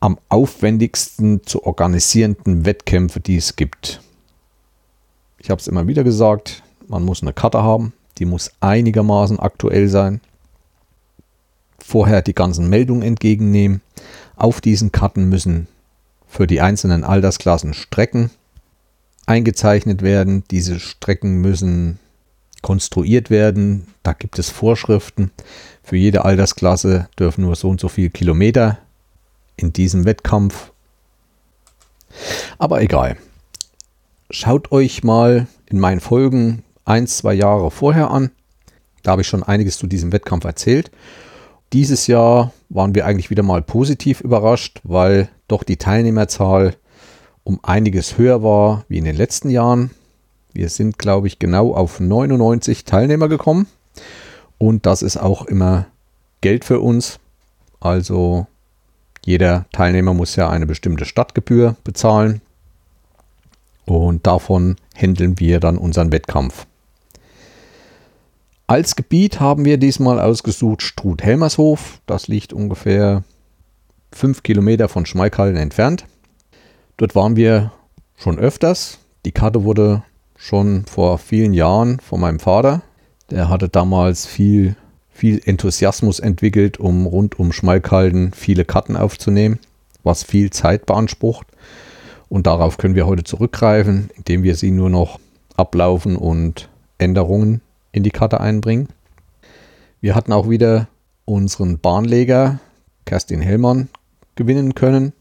am aufwendigsten zu organisierenden Wettkämpfe, die es gibt. Ich habe es immer wieder gesagt, man muss eine Karte haben, die muss einigermaßen aktuell sein. Vorher die ganzen Meldungen entgegennehmen. Auf diesen Karten müssen für die einzelnen Altersklassen Strecken eingezeichnet werden. Diese Strecken müssen konstruiert werden. Da gibt es Vorschriften. Für jede Altersklasse dürfen nur so und so viele Kilometer in diesem Wettkampf. Aber egal. Schaut euch mal in meinen Folgen ein, zwei Jahre vorher an. Da habe ich schon einiges zu diesem Wettkampf erzählt. Dieses Jahr waren wir eigentlich wieder mal positiv überrascht, weil doch die Teilnehmerzahl um einiges höher war wie in den letzten Jahren. Wir sind, glaube ich, genau auf 99 Teilnehmer gekommen. Und das ist auch immer Geld für uns. Also jeder Teilnehmer muss ja eine bestimmte Stadtgebühr bezahlen. Und davon handeln wir dann unseren Wettkampf. Als Gebiet haben wir diesmal ausgesucht Struth-Helmershof. Das liegt ungefähr fünf Kilometer von Schmeichallen entfernt. Dort waren wir schon öfters. Die Karte wurde schon vor vielen Jahren von meinem Vater. Der hatte damals viel, viel Enthusiasmus entwickelt, um rund um Schmalkalden viele Karten aufzunehmen, was viel Zeit beansprucht. Und darauf können wir heute zurückgreifen, indem wir sie nur noch ablaufen und Änderungen in die Karte einbringen. Wir hatten auch wieder unseren Bahnleger Kerstin Hellmann gewinnen können,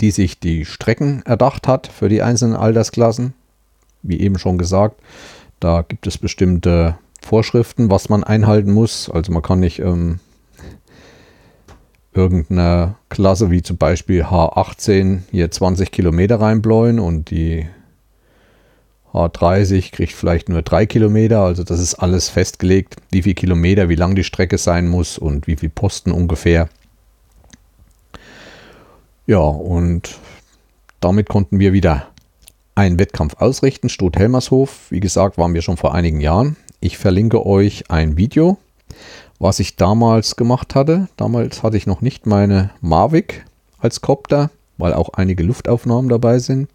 die sich die Strecken erdacht hat für die einzelnen Altersklassen. Wie eben schon gesagt, da gibt es bestimmte Vorschriften, was man einhalten muss. Also man kann nicht ähm, irgendeine Klasse wie zum Beispiel H18 hier 20 Kilometer reinbläuen und die H30 kriegt vielleicht nur drei Kilometer, also das ist alles festgelegt, wie viel Kilometer, wie lang die Strecke sein muss und wie viel Posten ungefähr. Ja, und damit konnten wir wieder einen Wettkampf ausrichten, Stutt-Helmershof. Wie gesagt, waren wir schon vor einigen Jahren. Ich verlinke euch ein Video, was ich damals gemacht hatte. Damals hatte ich noch nicht meine Mavic als Copter, weil auch einige Luftaufnahmen dabei sind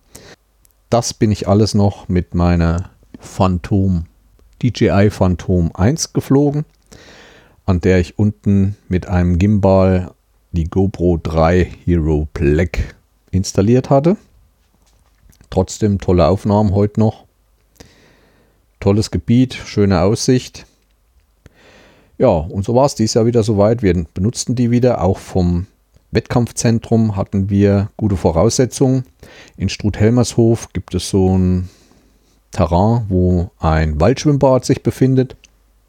das bin ich alles noch mit meiner Phantom, DJI Phantom 1 geflogen, an der ich unten mit einem Gimbal die GoPro 3 Hero Black installiert hatte. Trotzdem tolle Aufnahmen heute noch. Tolles Gebiet, schöne Aussicht. Ja, und so war es dieses Jahr wieder soweit. Wir benutzten die wieder, auch vom Wettkampfzentrum hatten wir gute Voraussetzungen. In Struth-Helmershof gibt es so ein Terrain, wo ein Waldschwimmbad sich befindet.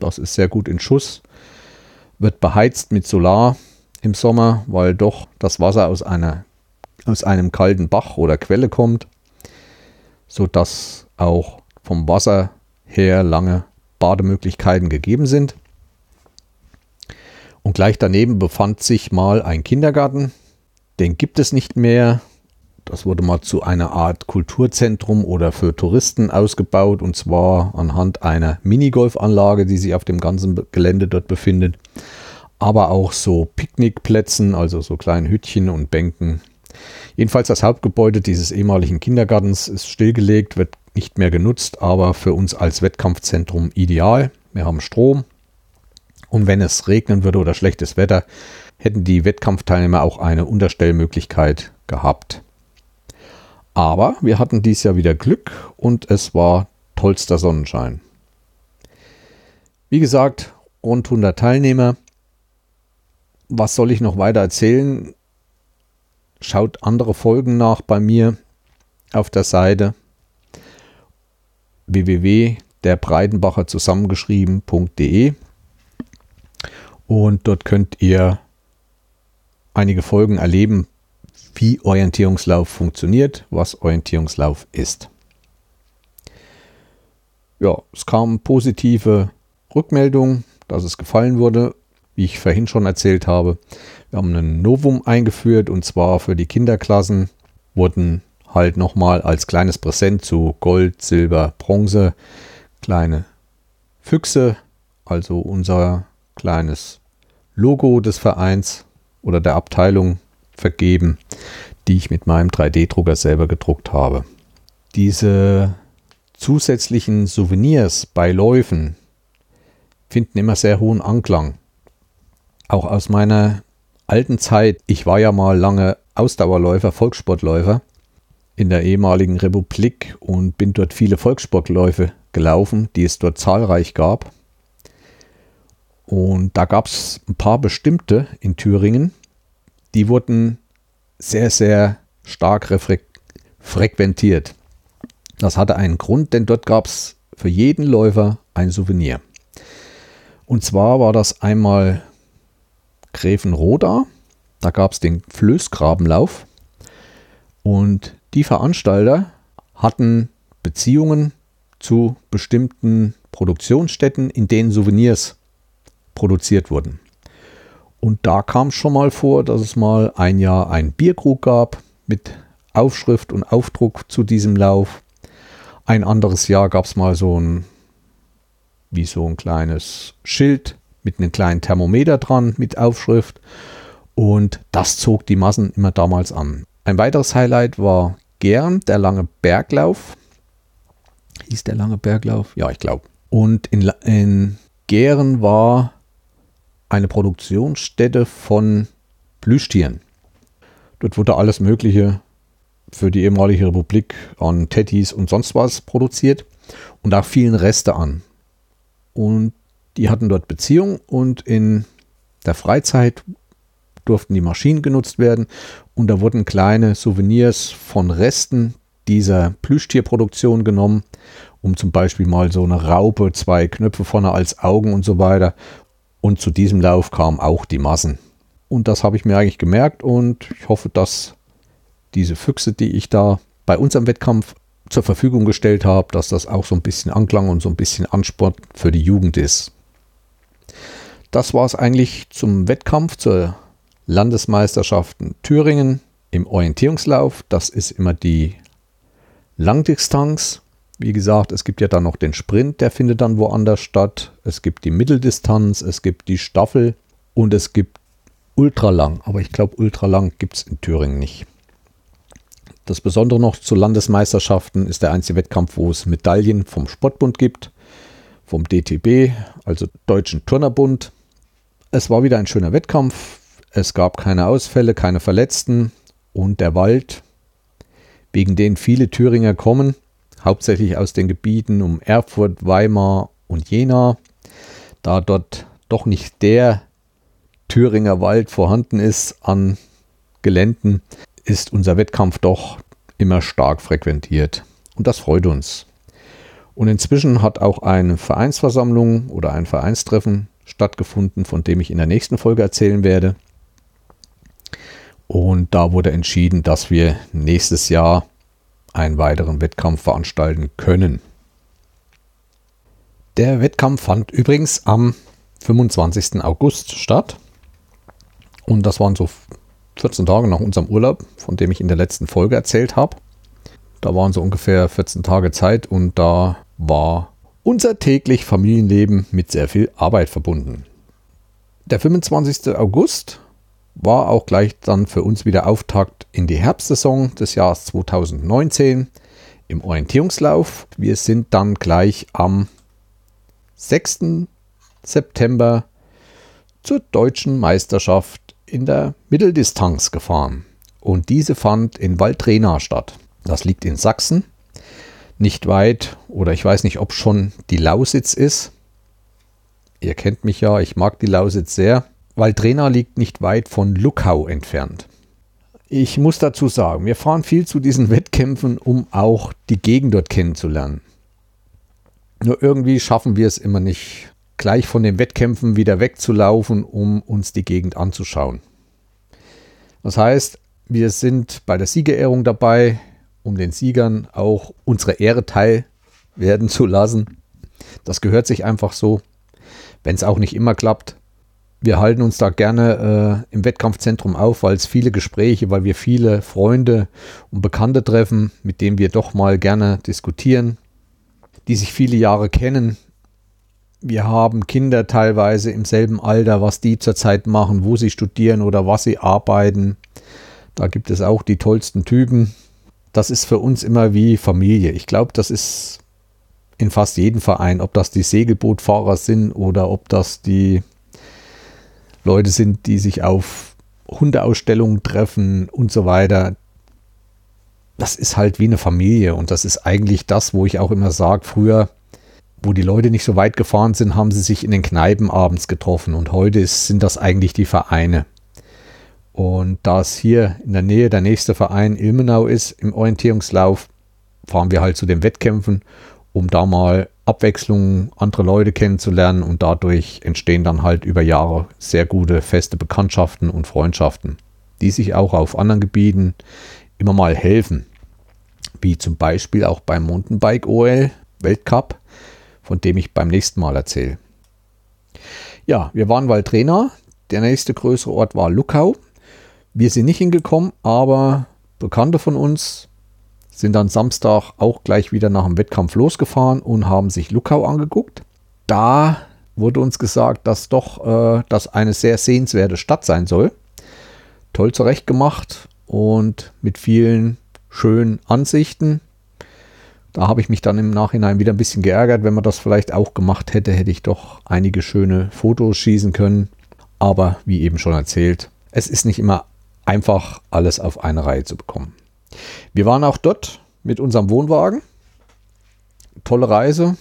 Das ist sehr gut in Schuss. Wird beheizt mit Solar im Sommer, weil doch das Wasser aus, einer, aus einem kalten Bach oder Quelle kommt, sodass auch vom Wasser her lange Bademöglichkeiten gegeben sind. Und gleich daneben befand sich mal ein Kindergarten. Den gibt es nicht mehr. Das wurde mal zu einer Art Kulturzentrum oder für Touristen ausgebaut und zwar anhand einer Minigolfanlage, die sich auf dem ganzen Gelände dort befindet. Aber auch so Picknickplätzen, also so kleine Hütchen und Bänken. Jedenfalls das Hauptgebäude dieses ehemaligen Kindergartens ist stillgelegt, wird nicht mehr genutzt, aber für uns als Wettkampfzentrum ideal. Wir haben Strom, und wenn es regnen würde oder schlechtes Wetter, hätten die Wettkampfteilnehmer auch eine Unterstellmöglichkeit gehabt. Aber wir hatten dies Jahr wieder Glück und es war tollster Sonnenschein. Wie gesagt, rund 100 Teilnehmer. Was soll ich noch weiter erzählen? Schaut andere Folgen nach bei mir auf der Seite www.derbreidenbacher zusammengeschrieben.de. Und dort könnt ihr einige Folgen erleben, wie Orientierungslauf funktioniert, was Orientierungslauf ist. Ja, es kamen positive Rückmeldungen, dass es gefallen wurde, wie ich vorhin schon erzählt habe. Wir haben ein Novum eingeführt und zwar für die Kinderklassen wurden halt nochmal als kleines Präsent zu Gold, Silber, Bronze kleine Füchse, also unser kleines Logo des Vereins oder der Abteilung vergeben, die ich mit meinem 3D-Drucker selber gedruckt habe. Diese zusätzlichen Souvenirs bei Läufen finden immer sehr hohen Anklang. Auch aus meiner alten Zeit, ich war ja mal lange Ausdauerläufer, Volkssportläufer in der ehemaligen Republik und bin dort viele Volkssportläufe gelaufen, die es dort zahlreich gab. Und da gab es ein paar bestimmte in Thüringen, die wurden sehr, sehr stark frequentiert. Das hatte einen Grund, denn dort gab es für jeden Läufer ein Souvenir. Und zwar war das einmal Gräfenroda, da gab es den Flößgrabenlauf und die Veranstalter hatten Beziehungen zu bestimmten Produktionsstätten, in denen Souvenirs produziert wurden. Und da kam es schon mal vor, dass es mal ein Jahr einen Bierkrug gab mit Aufschrift und Aufdruck zu diesem Lauf. Ein anderes Jahr gab es mal so ein, wie so ein kleines Schild mit einem kleinen Thermometer dran mit Aufschrift. Und das zog die Massen immer damals an. Ein weiteres Highlight war Gern, der lange Berglauf. Hieß der lange Berglauf? Ja, ich glaube. Und in, in Gären war eine Produktionsstätte von Plüschtieren. Dort wurde alles Mögliche für die ehemalige Republik an Teddys und sonst was produziert und da fielen Reste an. Und die hatten dort Beziehung und in der Freizeit durften die Maschinen genutzt werden und da wurden kleine Souvenirs von Resten dieser Plüschtierproduktion genommen, um zum Beispiel mal so eine Raupe, zwei Knöpfe vorne als Augen und so weiter. Und zu diesem Lauf kamen auch die Massen. Und das habe ich mir eigentlich gemerkt und ich hoffe, dass diese Füchse, die ich da bei unserem Wettkampf zur Verfügung gestellt habe, dass das auch so ein bisschen Anklang und so ein bisschen Ansport für die Jugend ist. Das war es eigentlich zum Wettkampf zur Landesmeisterschaften Thüringen im Orientierungslauf. Das ist immer die Langdistanz. Wie gesagt, es gibt ja dann noch den Sprint, der findet dann woanders statt. Es gibt die Mitteldistanz, es gibt die Staffel und es gibt Ultralang. Aber ich glaube, Ultralang gibt es in Thüringen nicht. Das Besondere noch zu Landesmeisterschaften ist der einzige Wettkampf, wo es Medaillen vom Sportbund gibt, vom DTB, also Deutschen Turnerbund. Es war wieder ein schöner Wettkampf. Es gab keine Ausfälle, keine Verletzten und der Wald, wegen den viele Thüringer kommen, hauptsächlich aus den Gebieten um Erfurt, Weimar und Jena, da dort doch nicht der Thüringer Wald vorhanden ist an Geländen, ist unser Wettkampf doch immer stark frequentiert. Und das freut uns. Und inzwischen hat auch eine Vereinsversammlung oder ein Vereinstreffen stattgefunden, von dem ich in der nächsten Folge erzählen werde. Und da wurde entschieden, dass wir nächstes Jahr einen weiteren Wettkampf veranstalten können. Der Wettkampf fand übrigens am 25. August statt. Und das waren so 14 Tage nach unserem Urlaub, von dem ich in der letzten Folge erzählt habe. Da waren so ungefähr 14 Tage Zeit und da war unser täglich Familienleben mit sehr viel Arbeit verbunden. Der 25. August war auch gleich dann für uns wieder Auftakt in die Herbstsaison des Jahres 2019 im Orientierungslauf. Wir sind dann gleich am 6. September zur deutschen Meisterschaft in der Mitteldistanz gefahren und diese fand in Waldrena statt. Das liegt in Sachsen, nicht weit oder ich weiß nicht, ob schon die Lausitz ist. Ihr kennt mich ja, ich mag die Lausitz sehr. Waldrena liegt nicht weit von Luckau entfernt. Ich muss dazu sagen, wir fahren viel zu diesen Wettkämpfen, um auch die Gegend dort kennenzulernen. Nur irgendwie schaffen wir es immer nicht, gleich von den Wettkämpfen wieder wegzulaufen, um uns die Gegend anzuschauen. Das heißt, wir sind bei der Siegerehrung dabei, um den Siegern auch unsere Ehre teilwerden zu lassen. Das gehört sich einfach so, wenn es auch nicht immer klappt. Wir halten uns da gerne äh, im Wettkampfzentrum auf, weil es viele Gespräche, weil wir viele Freunde und Bekannte treffen, mit denen wir doch mal gerne diskutieren, die sich viele Jahre kennen, wir haben Kinder teilweise im selben Alter, was die zurzeit machen, wo sie studieren oder was sie arbeiten. Da gibt es auch die tollsten Typen. Das ist für uns immer wie Familie. Ich glaube, das ist in fast jedem Verein, ob das die Segelbootfahrer sind oder ob das die Leute sind, die sich auf Hundeausstellungen treffen und so weiter. Das ist halt wie eine Familie und das ist eigentlich das, wo ich auch immer sage, früher, wo die Leute nicht so weit gefahren sind, haben sie sich in den Kneipen abends getroffen und heute ist, sind das eigentlich die Vereine. Und da es hier in der Nähe der nächste Verein Ilmenau ist im Orientierungslauf, fahren wir halt zu den Wettkämpfen, um da mal Abwechslung, andere Leute kennenzulernen und dadurch entstehen dann halt über Jahre sehr gute feste Bekanntschaften und Freundschaften, die sich auch auf anderen Gebieten immer mal helfen. Wie zum Beispiel auch beim Mountainbike OL Weltcup, von dem ich beim nächsten Mal erzähle. Ja, wir waren Waldtrainer. Der nächste größere Ort war Luckau. Wir sind nicht hingekommen, aber Bekannte von uns sind dann Samstag auch gleich wieder nach dem Wettkampf losgefahren und haben sich Luckau angeguckt. Da wurde uns gesagt, dass doch äh, das eine sehr sehenswerte Stadt sein soll. Toll zurechtgemacht und mit vielen schönen Ansichten. Da habe ich mich dann im Nachhinein wieder ein bisschen geärgert. Wenn man das vielleicht auch gemacht hätte, hätte ich doch einige schöne Fotos schießen können. Aber wie eben schon erzählt, es ist nicht immer einfach alles auf eine Reihe zu bekommen. Wir waren auch dort mit unserem Wohnwagen. Tolle Reise.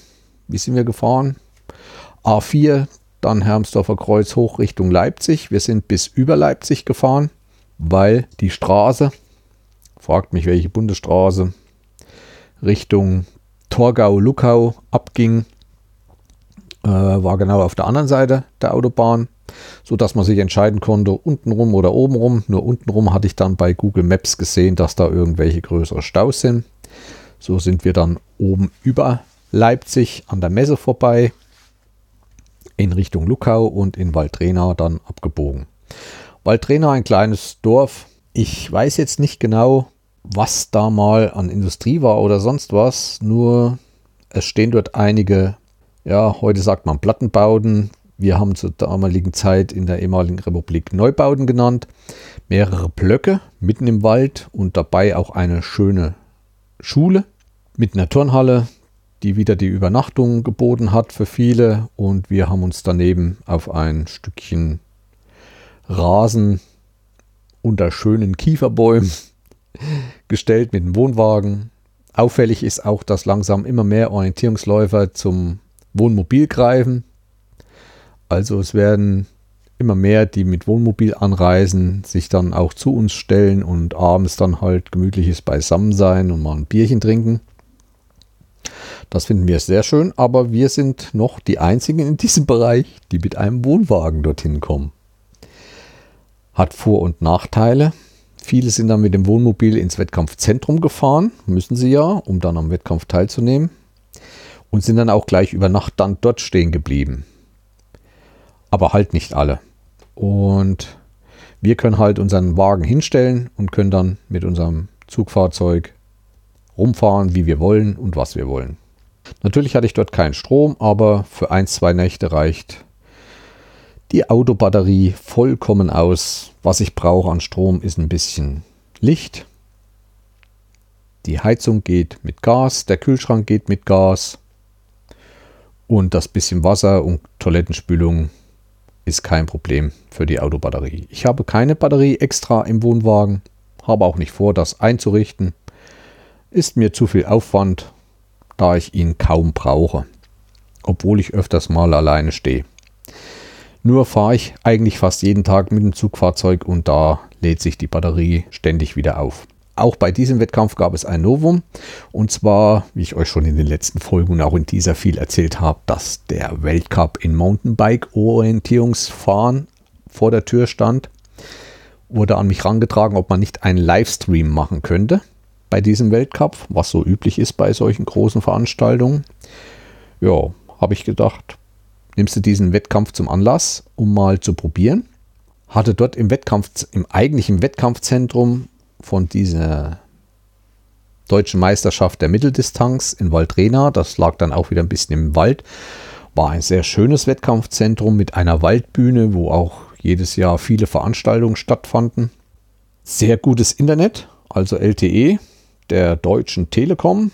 Wie sind wir gefahren? A4, dann Hermsdorfer Kreuz hoch Richtung Leipzig. Wir sind bis über Leipzig gefahren, weil die Straße, fragt mich welche Bundesstraße, Richtung Torgau-Luckau abging, äh, war genau auf der anderen Seite der Autobahn so dass man sich entscheiden konnte, untenrum oder obenrum. Nur untenrum hatte ich dann bei Google Maps gesehen, dass da irgendwelche größere Staus sind. So sind wir dann oben über Leipzig an der Messe vorbei, in Richtung Luckau und in Waldrena dann abgebogen. Waldrena, ein kleines Dorf. Ich weiß jetzt nicht genau, was da mal an Industrie war oder sonst was, nur es stehen dort einige, ja, heute sagt man Plattenbauten, wir haben zur damaligen Zeit in der ehemaligen Republik Neubauten genannt. Mehrere Blöcke mitten im Wald und dabei auch eine schöne Schule mit einer Turnhalle, die wieder die Übernachtung geboten hat für viele. Und wir haben uns daneben auf ein Stückchen Rasen unter schönen Kieferbäumen gestellt mit dem Wohnwagen. Auffällig ist auch, dass langsam immer mehr Orientierungsläufer zum Wohnmobil greifen. Also es werden immer mehr, die mit Wohnmobil anreisen, sich dann auch zu uns stellen und abends dann halt gemütliches Beisammensein und mal ein Bierchen trinken. Das finden wir sehr schön, aber wir sind noch die einzigen in diesem Bereich, die mit einem Wohnwagen dorthin kommen. Hat Vor- und Nachteile. Viele sind dann mit dem Wohnmobil ins Wettkampfzentrum gefahren, müssen sie ja, um dann am Wettkampf teilzunehmen. Und sind dann auch gleich über Nacht dann dort stehen geblieben aber halt nicht alle. Und wir können halt unseren Wagen hinstellen und können dann mit unserem Zugfahrzeug rumfahren, wie wir wollen und was wir wollen. Natürlich hatte ich dort keinen Strom, aber für ein, zwei Nächte reicht die Autobatterie vollkommen aus. Was ich brauche an Strom ist ein bisschen Licht. Die Heizung geht mit Gas, der Kühlschrank geht mit Gas und das bisschen Wasser und Toilettenspülung ist kein Problem für die Autobatterie. Ich habe keine Batterie extra im Wohnwagen, habe auch nicht vor, das einzurichten. Ist mir zu viel Aufwand, da ich ihn kaum brauche, obwohl ich öfters mal alleine stehe. Nur fahre ich eigentlich fast jeden Tag mit dem Zugfahrzeug und da lädt sich die Batterie ständig wieder auf. Auch bei diesem Wettkampf gab es ein Novum. Und zwar, wie ich euch schon in den letzten Folgen und auch in dieser viel erzählt habe, dass der Weltcup in Mountainbike-Orientierungsfahren vor der Tür stand. Wurde an mich herangetragen, ob man nicht einen Livestream machen könnte bei diesem Weltcup, was so üblich ist bei solchen großen Veranstaltungen. Ja, habe ich gedacht, nimmst du diesen Wettkampf zum Anlass, um mal zu probieren. Hatte dort im Wettkampf, im eigentlichen Wettkampfzentrum von dieser deutschen Meisterschaft der Mitteldistanz in Waldrena. Das lag dann auch wieder ein bisschen im Wald. War ein sehr schönes Wettkampfzentrum mit einer Waldbühne, wo auch jedes Jahr viele Veranstaltungen stattfanden. sehr gutes Internet, also LTE der Deutschen Telekom,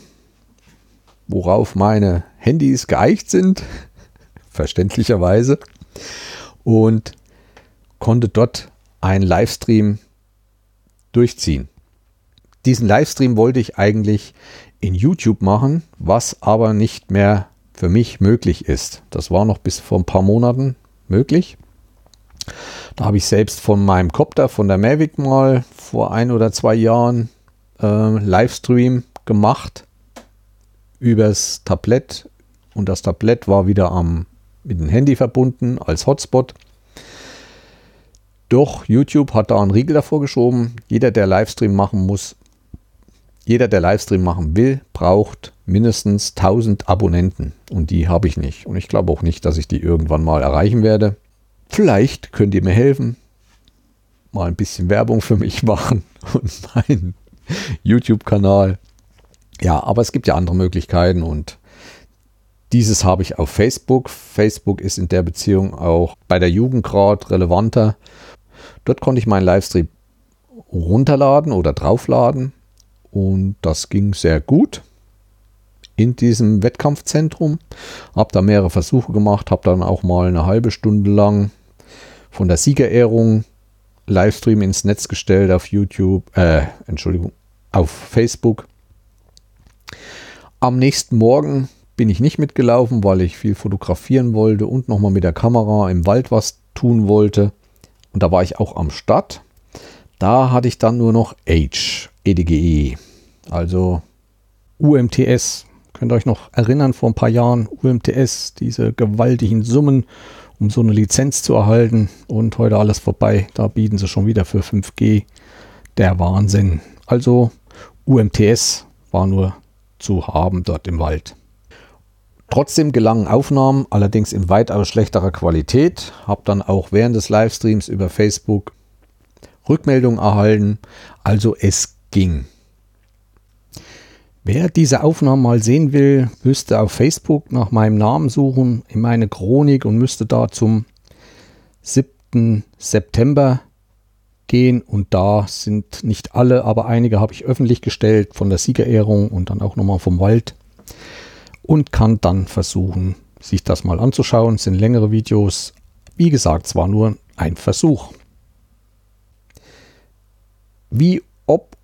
worauf meine Handys geeicht sind, verständlicherweise, und konnte dort einen Livestream durchziehen. Diesen Livestream wollte ich eigentlich in YouTube machen, was aber nicht mehr für mich möglich ist. Das war noch bis vor ein paar Monaten möglich. Da habe ich selbst von meinem Copter, von der Mavic mal vor ein oder zwei Jahren äh, Livestream gemacht übers Tablett und das Tablett war wieder am, mit dem Handy verbunden als Hotspot. Doch YouTube hat da einen Riegel davor geschoben. Jeder, der Livestream machen muss, jeder, der Livestream machen will, braucht mindestens 1000 Abonnenten. Und die habe ich nicht. Und ich glaube auch nicht, dass ich die irgendwann mal erreichen werde. Vielleicht könnt ihr mir helfen, mal ein bisschen Werbung für mich machen und meinen YouTube-Kanal. Ja, aber es gibt ja andere Möglichkeiten und dieses habe ich auf Facebook. Facebook ist in der Beziehung auch bei der Jugend gerade relevanter. Dort konnte ich meinen Livestream runterladen oder draufladen und das ging sehr gut in diesem Wettkampfzentrum. Habe da mehrere Versuche gemacht, habe dann auch mal eine halbe Stunde lang von der Siegerehrung Livestream ins Netz gestellt auf YouTube, äh, Entschuldigung, auf Facebook. Am nächsten Morgen bin ich nicht mitgelaufen, weil ich viel fotografieren wollte und nochmal mit der Kamera im Wald was tun wollte. Und da war ich auch am Start. Da hatte ich dann nur noch Age, EDGE, also UMTS. Könnt ihr euch noch erinnern, vor ein paar Jahren UMTS, diese gewaltigen Summen um so eine Lizenz zu erhalten. Und heute alles vorbei. Da bieten sie schon wieder für 5G. Der Wahnsinn. Also UMTS war nur zu haben dort im Wald. Trotzdem gelangen Aufnahmen, allerdings in weitaus schlechterer Qualität. Hab dann auch während des Livestreams über Facebook Rückmeldungen erhalten. Also es ging. Wer diese Aufnahmen mal sehen will, müsste auf Facebook nach meinem Namen suchen, in meine Chronik und müsste da zum 7. September gehen. Und da sind nicht alle, aber einige habe ich öffentlich gestellt von der Siegerehrung und dann auch nochmal vom Wald. Und kann dann versuchen, sich das mal anzuschauen. Es sind längere Videos. Wie gesagt, es war nur ein Versuch. Wie ob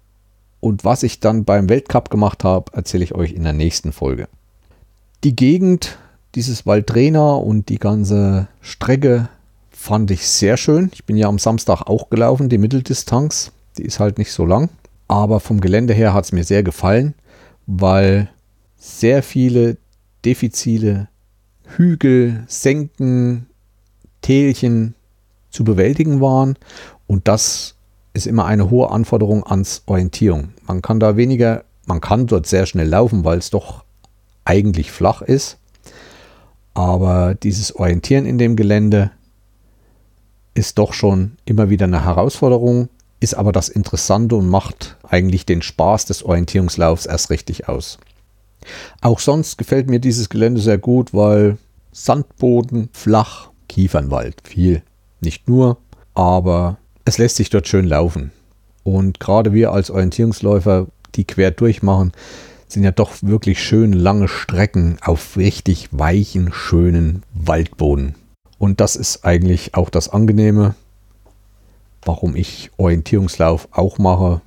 und was ich dann beim Weltcup gemacht habe, erzähle ich euch in der nächsten Folge. Die Gegend, dieses Waldtrainer und die ganze Strecke fand ich sehr schön. Ich bin ja am Samstag auch gelaufen, die Mitteldistanz. Die ist halt nicht so lang. Aber vom Gelände her hat es mir sehr gefallen, weil sehr viele Defizile, Hügel, Senken, Tälchen zu bewältigen waren. Und das ist immer eine hohe Anforderung ans Orientierung. Man kann da weniger, man kann dort sehr schnell laufen, weil es doch eigentlich flach ist. Aber dieses Orientieren in dem Gelände ist doch schon immer wieder eine Herausforderung, ist aber das Interessante und macht eigentlich den Spaß des Orientierungslaufs erst richtig aus. Auch sonst gefällt mir dieses Gelände sehr gut, weil Sandboden, flach, Kiefernwald, viel. Nicht nur, aber es lässt sich dort schön laufen. Und gerade wir als Orientierungsläufer, die quer durchmachen, sind ja doch wirklich schön lange Strecken auf richtig weichen, schönen Waldboden. Und das ist eigentlich auch das Angenehme, warum ich Orientierungslauf auch mache.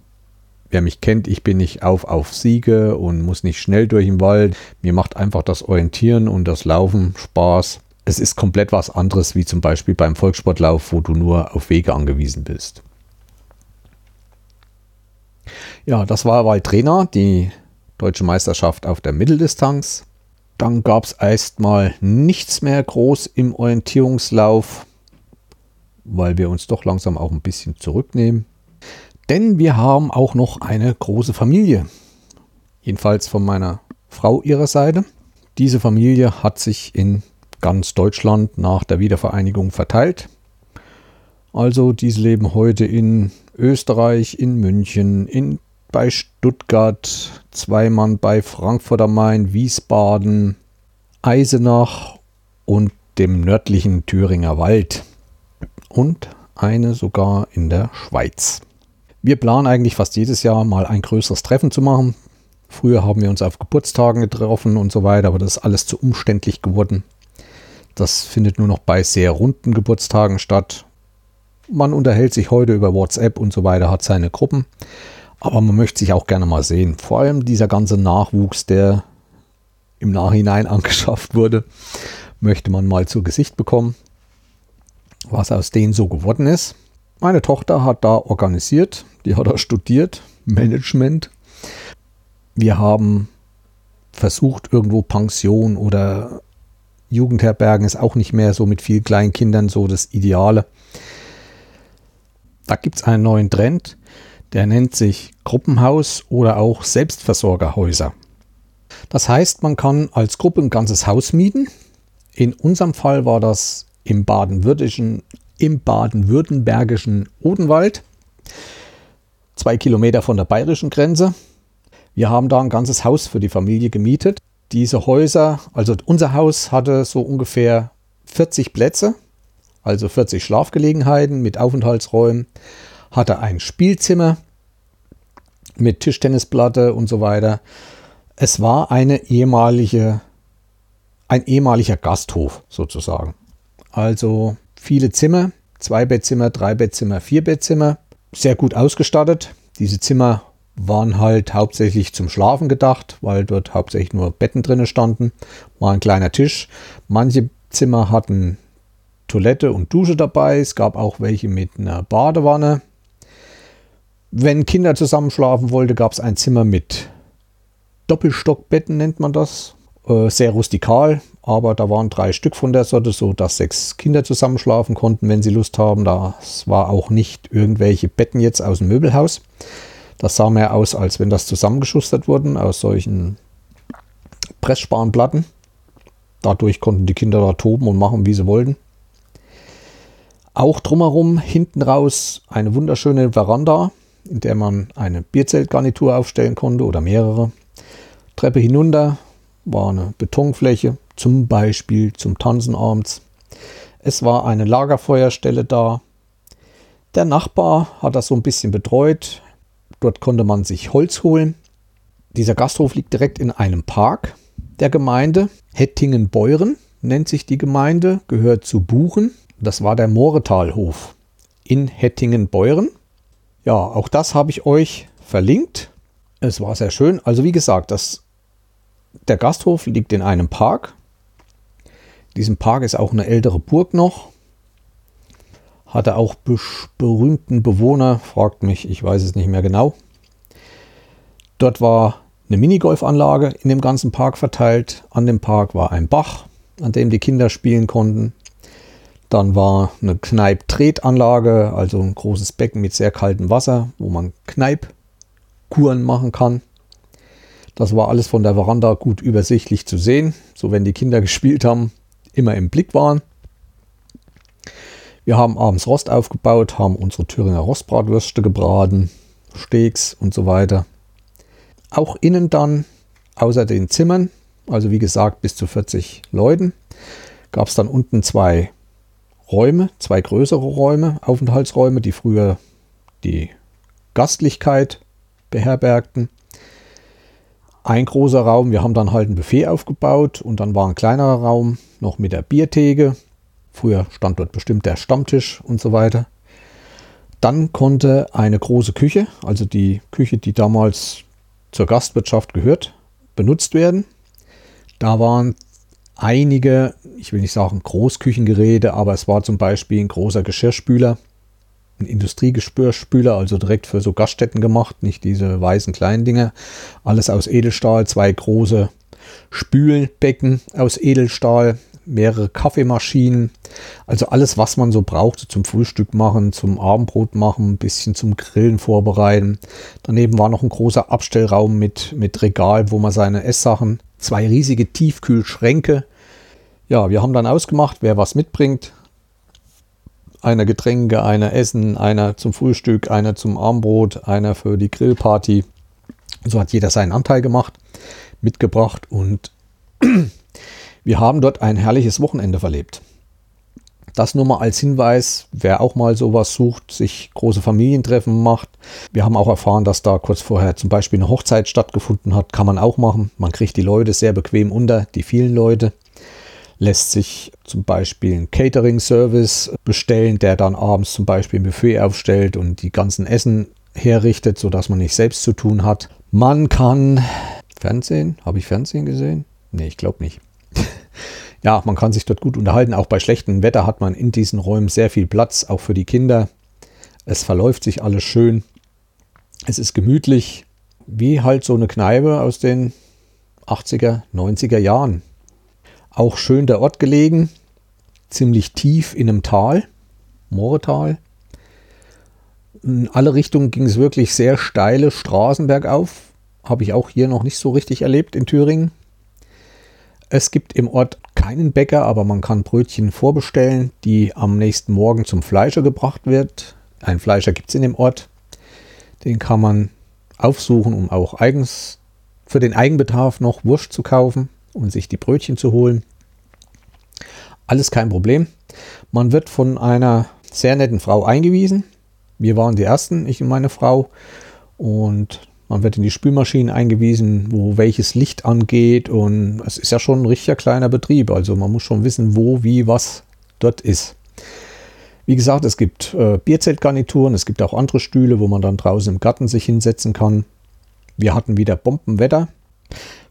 Wer mich kennt, ich bin nicht auf auf Siege und muss nicht schnell durch den Wald. Mir macht einfach das Orientieren und das Laufen Spaß es ist komplett was anderes wie zum Beispiel beim Volkssportlauf, wo du nur auf Wege angewiesen bist. Ja, das war Waldtrainer, die deutsche Meisterschaft auf der Mitteldistanz. Dann gab es erstmal nichts mehr groß im Orientierungslauf, weil wir uns doch langsam auch ein bisschen zurücknehmen. Denn wir haben auch noch eine große Familie. Jedenfalls von meiner Frau ihrer Seite. Diese Familie hat sich in ganz Deutschland nach der Wiedervereinigung verteilt. Also diese leben heute in Österreich, in München, in, bei Stuttgart, zwei Mann bei Frankfurt am Main, Wiesbaden, Eisenach und dem nördlichen Thüringer Wald und eine sogar in der Schweiz. Wir planen eigentlich fast jedes Jahr mal ein größeres Treffen zu machen. Früher haben wir uns auf Geburtstagen getroffen und so weiter, aber das ist alles zu umständlich geworden. Das findet nur noch bei sehr runden Geburtstagen statt. Man unterhält sich heute über WhatsApp und so weiter, hat seine Gruppen. Aber man möchte sich auch gerne mal sehen. Vor allem dieser ganze Nachwuchs, der im Nachhinein angeschafft wurde, möchte man mal zu Gesicht bekommen, was aus denen so geworden ist. Meine Tochter hat da organisiert, die hat da studiert, Management. Wir haben versucht, irgendwo Pension oder Jugendherbergen ist auch nicht mehr so mit vielen kleinen Kindern so das Ideale. Da gibt es einen neuen Trend, der nennt sich Gruppenhaus oder auch Selbstversorgerhäuser. Das heißt, man kann als Gruppe ein ganzes Haus mieten. In unserem Fall war das im baden-württembergischen im baden-württembergischen Odenwald, zwei Kilometer von der bayerischen Grenze. Wir haben da ein ganzes Haus für die Familie gemietet diese Häuser, also unser Haus hatte so ungefähr 40 Plätze, also 40 Schlafgelegenheiten mit Aufenthaltsräumen, hatte ein Spielzimmer mit Tischtennisplatte und so weiter. Es war eine ehemalige, ein ehemaliger Gasthof sozusagen. Also viele Zimmer, zwei Bettzimmer, drei Bettzimmer, vier Bettzimmer, sehr gut ausgestattet. Diese Zimmer waren halt hauptsächlich zum Schlafen gedacht, weil dort hauptsächlich nur Betten drinne standen, war ein kleiner Tisch. Manche Zimmer hatten Toilette und Dusche dabei, es gab auch welche mit einer Badewanne. Wenn Kinder zusammen schlafen wollten, gab es ein Zimmer mit Doppelstockbetten, nennt man das. Äh, sehr rustikal, aber da waren drei Stück von der Sorte, so dass sechs Kinder zusammen schlafen konnten, wenn sie Lust haben. Das war auch nicht irgendwelche Betten jetzt aus dem Möbelhaus. Das sah mehr aus, als wenn das zusammengeschustert wurden aus solchen Pressspanplatten. Dadurch konnten die Kinder da toben und machen, wie sie wollten. Auch drumherum hinten raus eine wunderschöne Veranda, in der man eine Bierzeltgarnitur aufstellen konnte oder mehrere. Treppe hinunter war eine Betonfläche, zum Beispiel zum Tanzen abends. Es war eine Lagerfeuerstelle da. Der Nachbar hat das so ein bisschen betreut, Dort konnte man sich Holz holen. Dieser Gasthof liegt direkt in einem Park der Gemeinde. Hettingen-Beuren nennt sich die Gemeinde, gehört zu Buchen. Das war der Moretalhof in Hettingen-Beuren. Ja, auch das habe ich euch verlinkt. Es war sehr schön. Also wie gesagt, das, der Gasthof liegt in einem Park. In diesem Park ist auch eine ältere Burg noch hatte auch berühmten Bewohner, fragt mich, ich weiß es nicht mehr genau. Dort war eine Minigolfanlage in dem ganzen Park verteilt. An dem Park war ein Bach, an dem die Kinder spielen konnten. Dann war eine Kneip-Tretanlage, also ein großes Becken mit sehr kaltem Wasser, wo man Kneip-Kuren machen kann. Das war alles von der Veranda gut übersichtlich zu sehen, so wenn die Kinder gespielt haben, immer im Blick waren. Wir haben abends Rost aufgebaut, haben unsere Thüringer Rostbratwürste gebraten, Steaks und so weiter. Auch innen dann, außer den Zimmern, also wie gesagt bis zu 40 Leuten, gab es dann unten zwei Räume, zwei größere Räume, Aufenthaltsräume, die früher die Gastlichkeit beherbergten. Ein großer Raum, wir haben dann halt ein Buffet aufgebaut und dann war ein kleinerer Raum noch mit der Biertheke, Früher stand dort bestimmt der Stammtisch und so weiter. Dann konnte eine große Küche, also die Küche, die damals zur Gastwirtschaft gehört, benutzt werden. Da waren einige, ich will nicht sagen Großküchengeräte, aber es war zum Beispiel ein großer Geschirrspüler, ein Industriegeschirrspüler, also direkt für so Gaststätten gemacht, nicht diese weißen kleinen Dinge. Alles aus Edelstahl, zwei große Spülbecken aus Edelstahl, mehrere Kaffeemaschinen, also alles, was man so braucht zum Frühstück machen, zum Abendbrot machen, ein bisschen zum Grillen vorbereiten. Daneben war noch ein großer Abstellraum mit, mit Regal, wo man seine Esssachen, zwei riesige Tiefkühlschränke. Ja, wir haben dann ausgemacht, wer was mitbringt. Einer Getränke, einer Essen, einer zum Frühstück, einer zum Abendbrot, einer für die Grillparty. So hat jeder seinen Anteil gemacht, mitgebracht und wir haben dort ein herrliches Wochenende verlebt. Das nur mal als Hinweis, wer auch mal sowas sucht, sich große Familientreffen macht. Wir haben auch erfahren, dass da kurz vorher zum Beispiel eine Hochzeit stattgefunden hat. Kann man auch machen. Man kriegt die Leute sehr bequem unter, die vielen Leute. Lässt sich zum Beispiel ein Catering-Service bestellen, der dann abends zum Beispiel ein Buffet aufstellt und die ganzen Essen herrichtet, sodass man nicht selbst zu tun hat. Man kann Fernsehen, habe ich Fernsehen gesehen? Nee, ich glaube nicht ja, man kann sich dort gut unterhalten. Auch bei schlechtem Wetter hat man in diesen Räumen sehr viel Platz, auch für die Kinder. Es verläuft sich alles schön. Es ist gemütlich, wie halt so eine Kneipe aus den 80er, 90er Jahren. Auch schön der Ort gelegen, ziemlich tief in einem Tal, Mooretal. In alle Richtungen ging es wirklich sehr steile Straßen bergauf. Habe ich auch hier noch nicht so richtig erlebt in Thüringen. Es gibt im Ort keinen Bäcker, aber man kann Brötchen vorbestellen, die am nächsten Morgen zum Fleischer gebracht wird. Ein Fleischer gibt es in dem Ort. Den kann man aufsuchen, um auch eigens für den Eigenbedarf noch Wurst zu kaufen und sich die Brötchen zu holen. Alles kein Problem. Man wird von einer sehr netten Frau eingewiesen. Wir waren die Ersten, ich und meine Frau. Und man wird in die Spülmaschine eingewiesen, wo welches Licht angeht und es ist ja schon ein richtiger kleiner Betrieb. Also man muss schon wissen, wo, wie, was dort ist. Wie gesagt, es gibt äh, Bierzeltgarnituren, es gibt auch andere Stühle, wo man dann draußen im Garten sich hinsetzen kann. Wir hatten wieder Bombenwetter.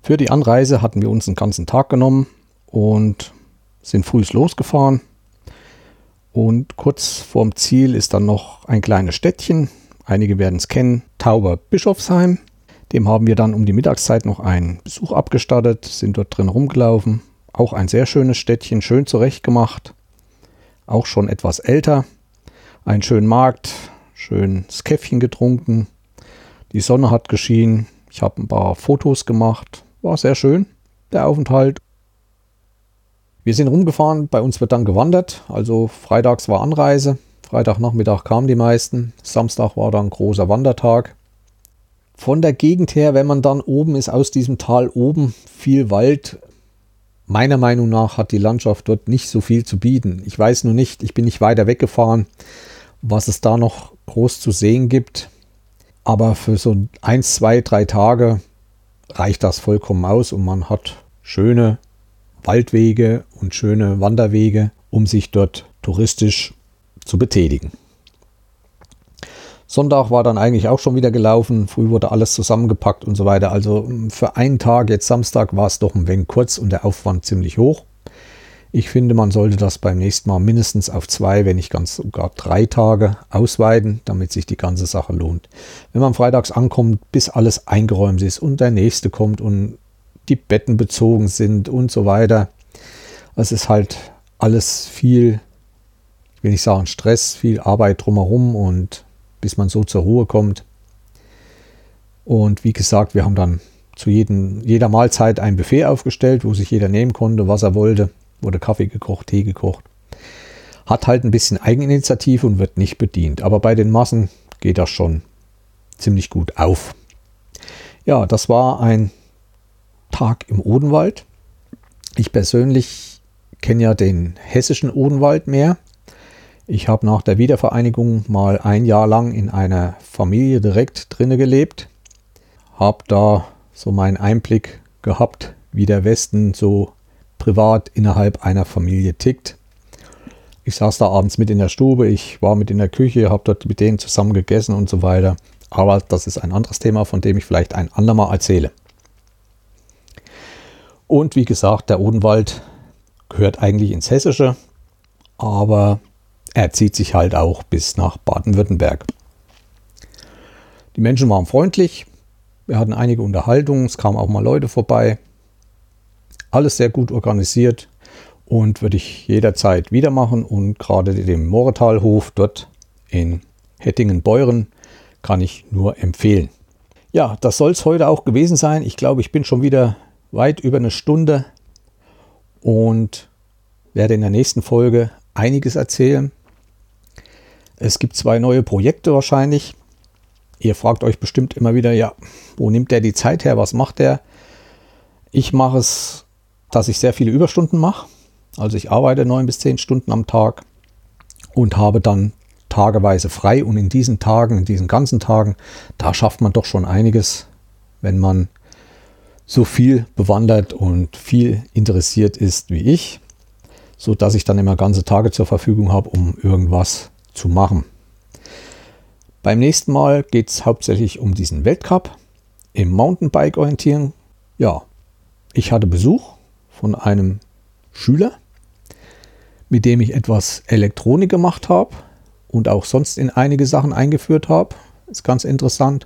Für die Anreise hatten wir uns einen ganzen Tag genommen und sind früh losgefahren. Und kurz vorm Ziel ist dann noch ein kleines Städtchen, Einige werden es kennen, Tauber Bischofsheim. Dem haben wir dann um die Mittagszeit noch einen Besuch abgestattet, sind dort drin rumgelaufen. Auch ein sehr schönes Städtchen, schön zurechtgemacht. Auch schon etwas älter. Ein schönen Markt, schön das Käffchen getrunken. Die Sonne hat geschienen. Ich habe ein paar Fotos gemacht. War sehr schön, der Aufenthalt. Wir sind rumgefahren, bei uns wird dann gewandert. Also freitags war Anreise. Freitagnachmittag kamen die meisten. Samstag war dann großer Wandertag. Von der Gegend her, wenn man dann oben ist, aus diesem Tal oben, viel Wald. Meiner Meinung nach hat die Landschaft dort nicht so viel zu bieten. Ich weiß nur nicht, ich bin nicht weiter weggefahren, was es da noch groß zu sehen gibt. Aber für so eins, zwei, drei Tage reicht das vollkommen aus und man hat schöne Waldwege und schöne Wanderwege, um sich dort touristisch zu betätigen. Sonntag war dann eigentlich auch schon wieder gelaufen. Früh wurde alles zusammengepackt und so weiter. Also mm, für einen Tag, jetzt Samstag, war es doch ein wenig kurz und der Aufwand ziemlich hoch. Ich finde, man sollte das beim nächsten Mal mindestens auf zwei, wenn nicht ganz sogar drei Tage ausweiten, damit sich die ganze Sache lohnt. Wenn man freitags ankommt, bis alles eingeräumt ist und der nächste kommt und die Betten bezogen sind und so weiter. Es ist halt alles viel will ich sagen, Stress, viel Arbeit drumherum und bis man so zur Ruhe kommt. Und wie gesagt, wir haben dann zu jedem, jeder Mahlzeit ein Buffet aufgestellt, wo sich jeder nehmen konnte, was er wollte. Wurde Kaffee gekocht, Tee gekocht. Hat halt ein bisschen Eigeninitiative und wird nicht bedient. Aber bei den Massen geht das schon ziemlich gut auf. Ja, das war ein Tag im Odenwald. Ich persönlich kenne ja den hessischen Odenwald mehr. Ich habe nach der Wiedervereinigung mal ein Jahr lang in einer Familie direkt drinne gelebt. Habe da so meinen Einblick gehabt, wie der Westen so privat innerhalb einer Familie tickt. Ich saß da abends mit in der Stube, ich war mit in der Küche, habe dort mit denen zusammen gegessen und so weiter. Aber das ist ein anderes Thema, von dem ich vielleicht ein andermal erzähle. Und wie gesagt, der Odenwald gehört eigentlich ins Hessische, aber er zieht sich halt auch bis nach Baden-Württemberg. Die Menschen waren freundlich. Wir hatten einige Unterhaltungen. Es kamen auch mal Leute vorbei. Alles sehr gut organisiert und würde ich jederzeit wieder machen. Und gerade den Moretalhof dort in Hettingen-Beuren kann ich nur empfehlen. Ja, das soll es heute auch gewesen sein. Ich glaube, ich bin schon wieder weit über eine Stunde und werde in der nächsten Folge einiges erzählen. Es gibt zwei neue Projekte wahrscheinlich. Ihr fragt euch bestimmt immer wieder, ja, wo nimmt der die Zeit her? Was macht der? Ich mache es, dass ich sehr viele Überstunden mache. Also ich arbeite neun bis zehn Stunden am Tag und habe dann tageweise frei. Und in diesen Tagen, in diesen ganzen Tagen, da schafft man doch schon einiges, wenn man so viel bewandert und viel interessiert ist wie ich, so dass ich dann immer ganze Tage zur Verfügung habe, um irgendwas zu machen. Beim nächsten Mal geht es hauptsächlich um diesen Weltcup im Mountainbike orientieren. Ja, ich hatte Besuch von einem Schüler, mit dem ich etwas Elektronik gemacht habe und auch sonst in einige Sachen eingeführt habe. Ist ganz interessant.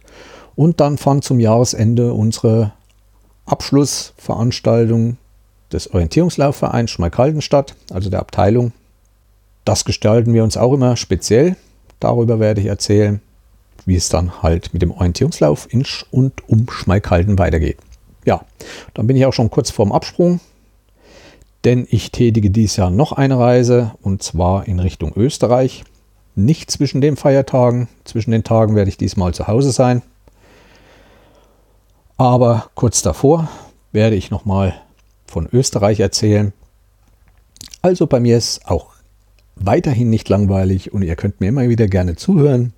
Und dann fand zum Jahresende unsere Abschlussveranstaltung des Orientierungslaufvereins Schmalkalden statt, also der Abteilung. Das gestalten wir uns auch immer speziell. Darüber werde ich erzählen, wie es dann halt mit dem Orientierungslauf in und um Schmalkalden weitergeht. Ja, dann bin ich auch schon kurz vorm Absprung, denn ich tätige dieses Jahr noch eine Reise und zwar in Richtung Österreich. Nicht zwischen den Feiertagen, zwischen den Tagen werde ich diesmal zu Hause sein. Aber kurz davor werde ich nochmal von Österreich erzählen. Also bei mir ist auch weiterhin nicht langweilig und ihr könnt mir immer wieder gerne zuhören.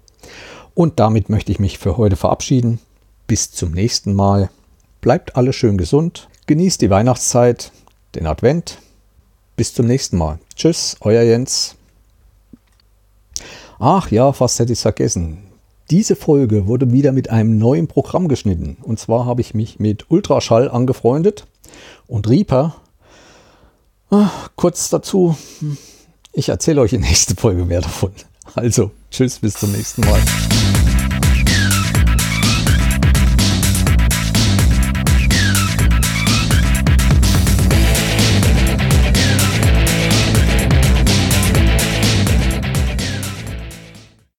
Und damit möchte ich mich für heute verabschieden. Bis zum nächsten Mal. Bleibt alle schön gesund. Genießt die Weihnachtszeit, den Advent. Bis zum nächsten Mal. Tschüss, euer Jens. Ach ja, fast hätte ich es vergessen. Diese Folge wurde wieder mit einem neuen Programm geschnitten. Und zwar habe ich mich mit Ultraschall angefreundet und Reaper. Ach, kurz dazu, ich erzähle euch in der nächsten Folge mehr davon. Also, tschüss, bis zum nächsten Mal.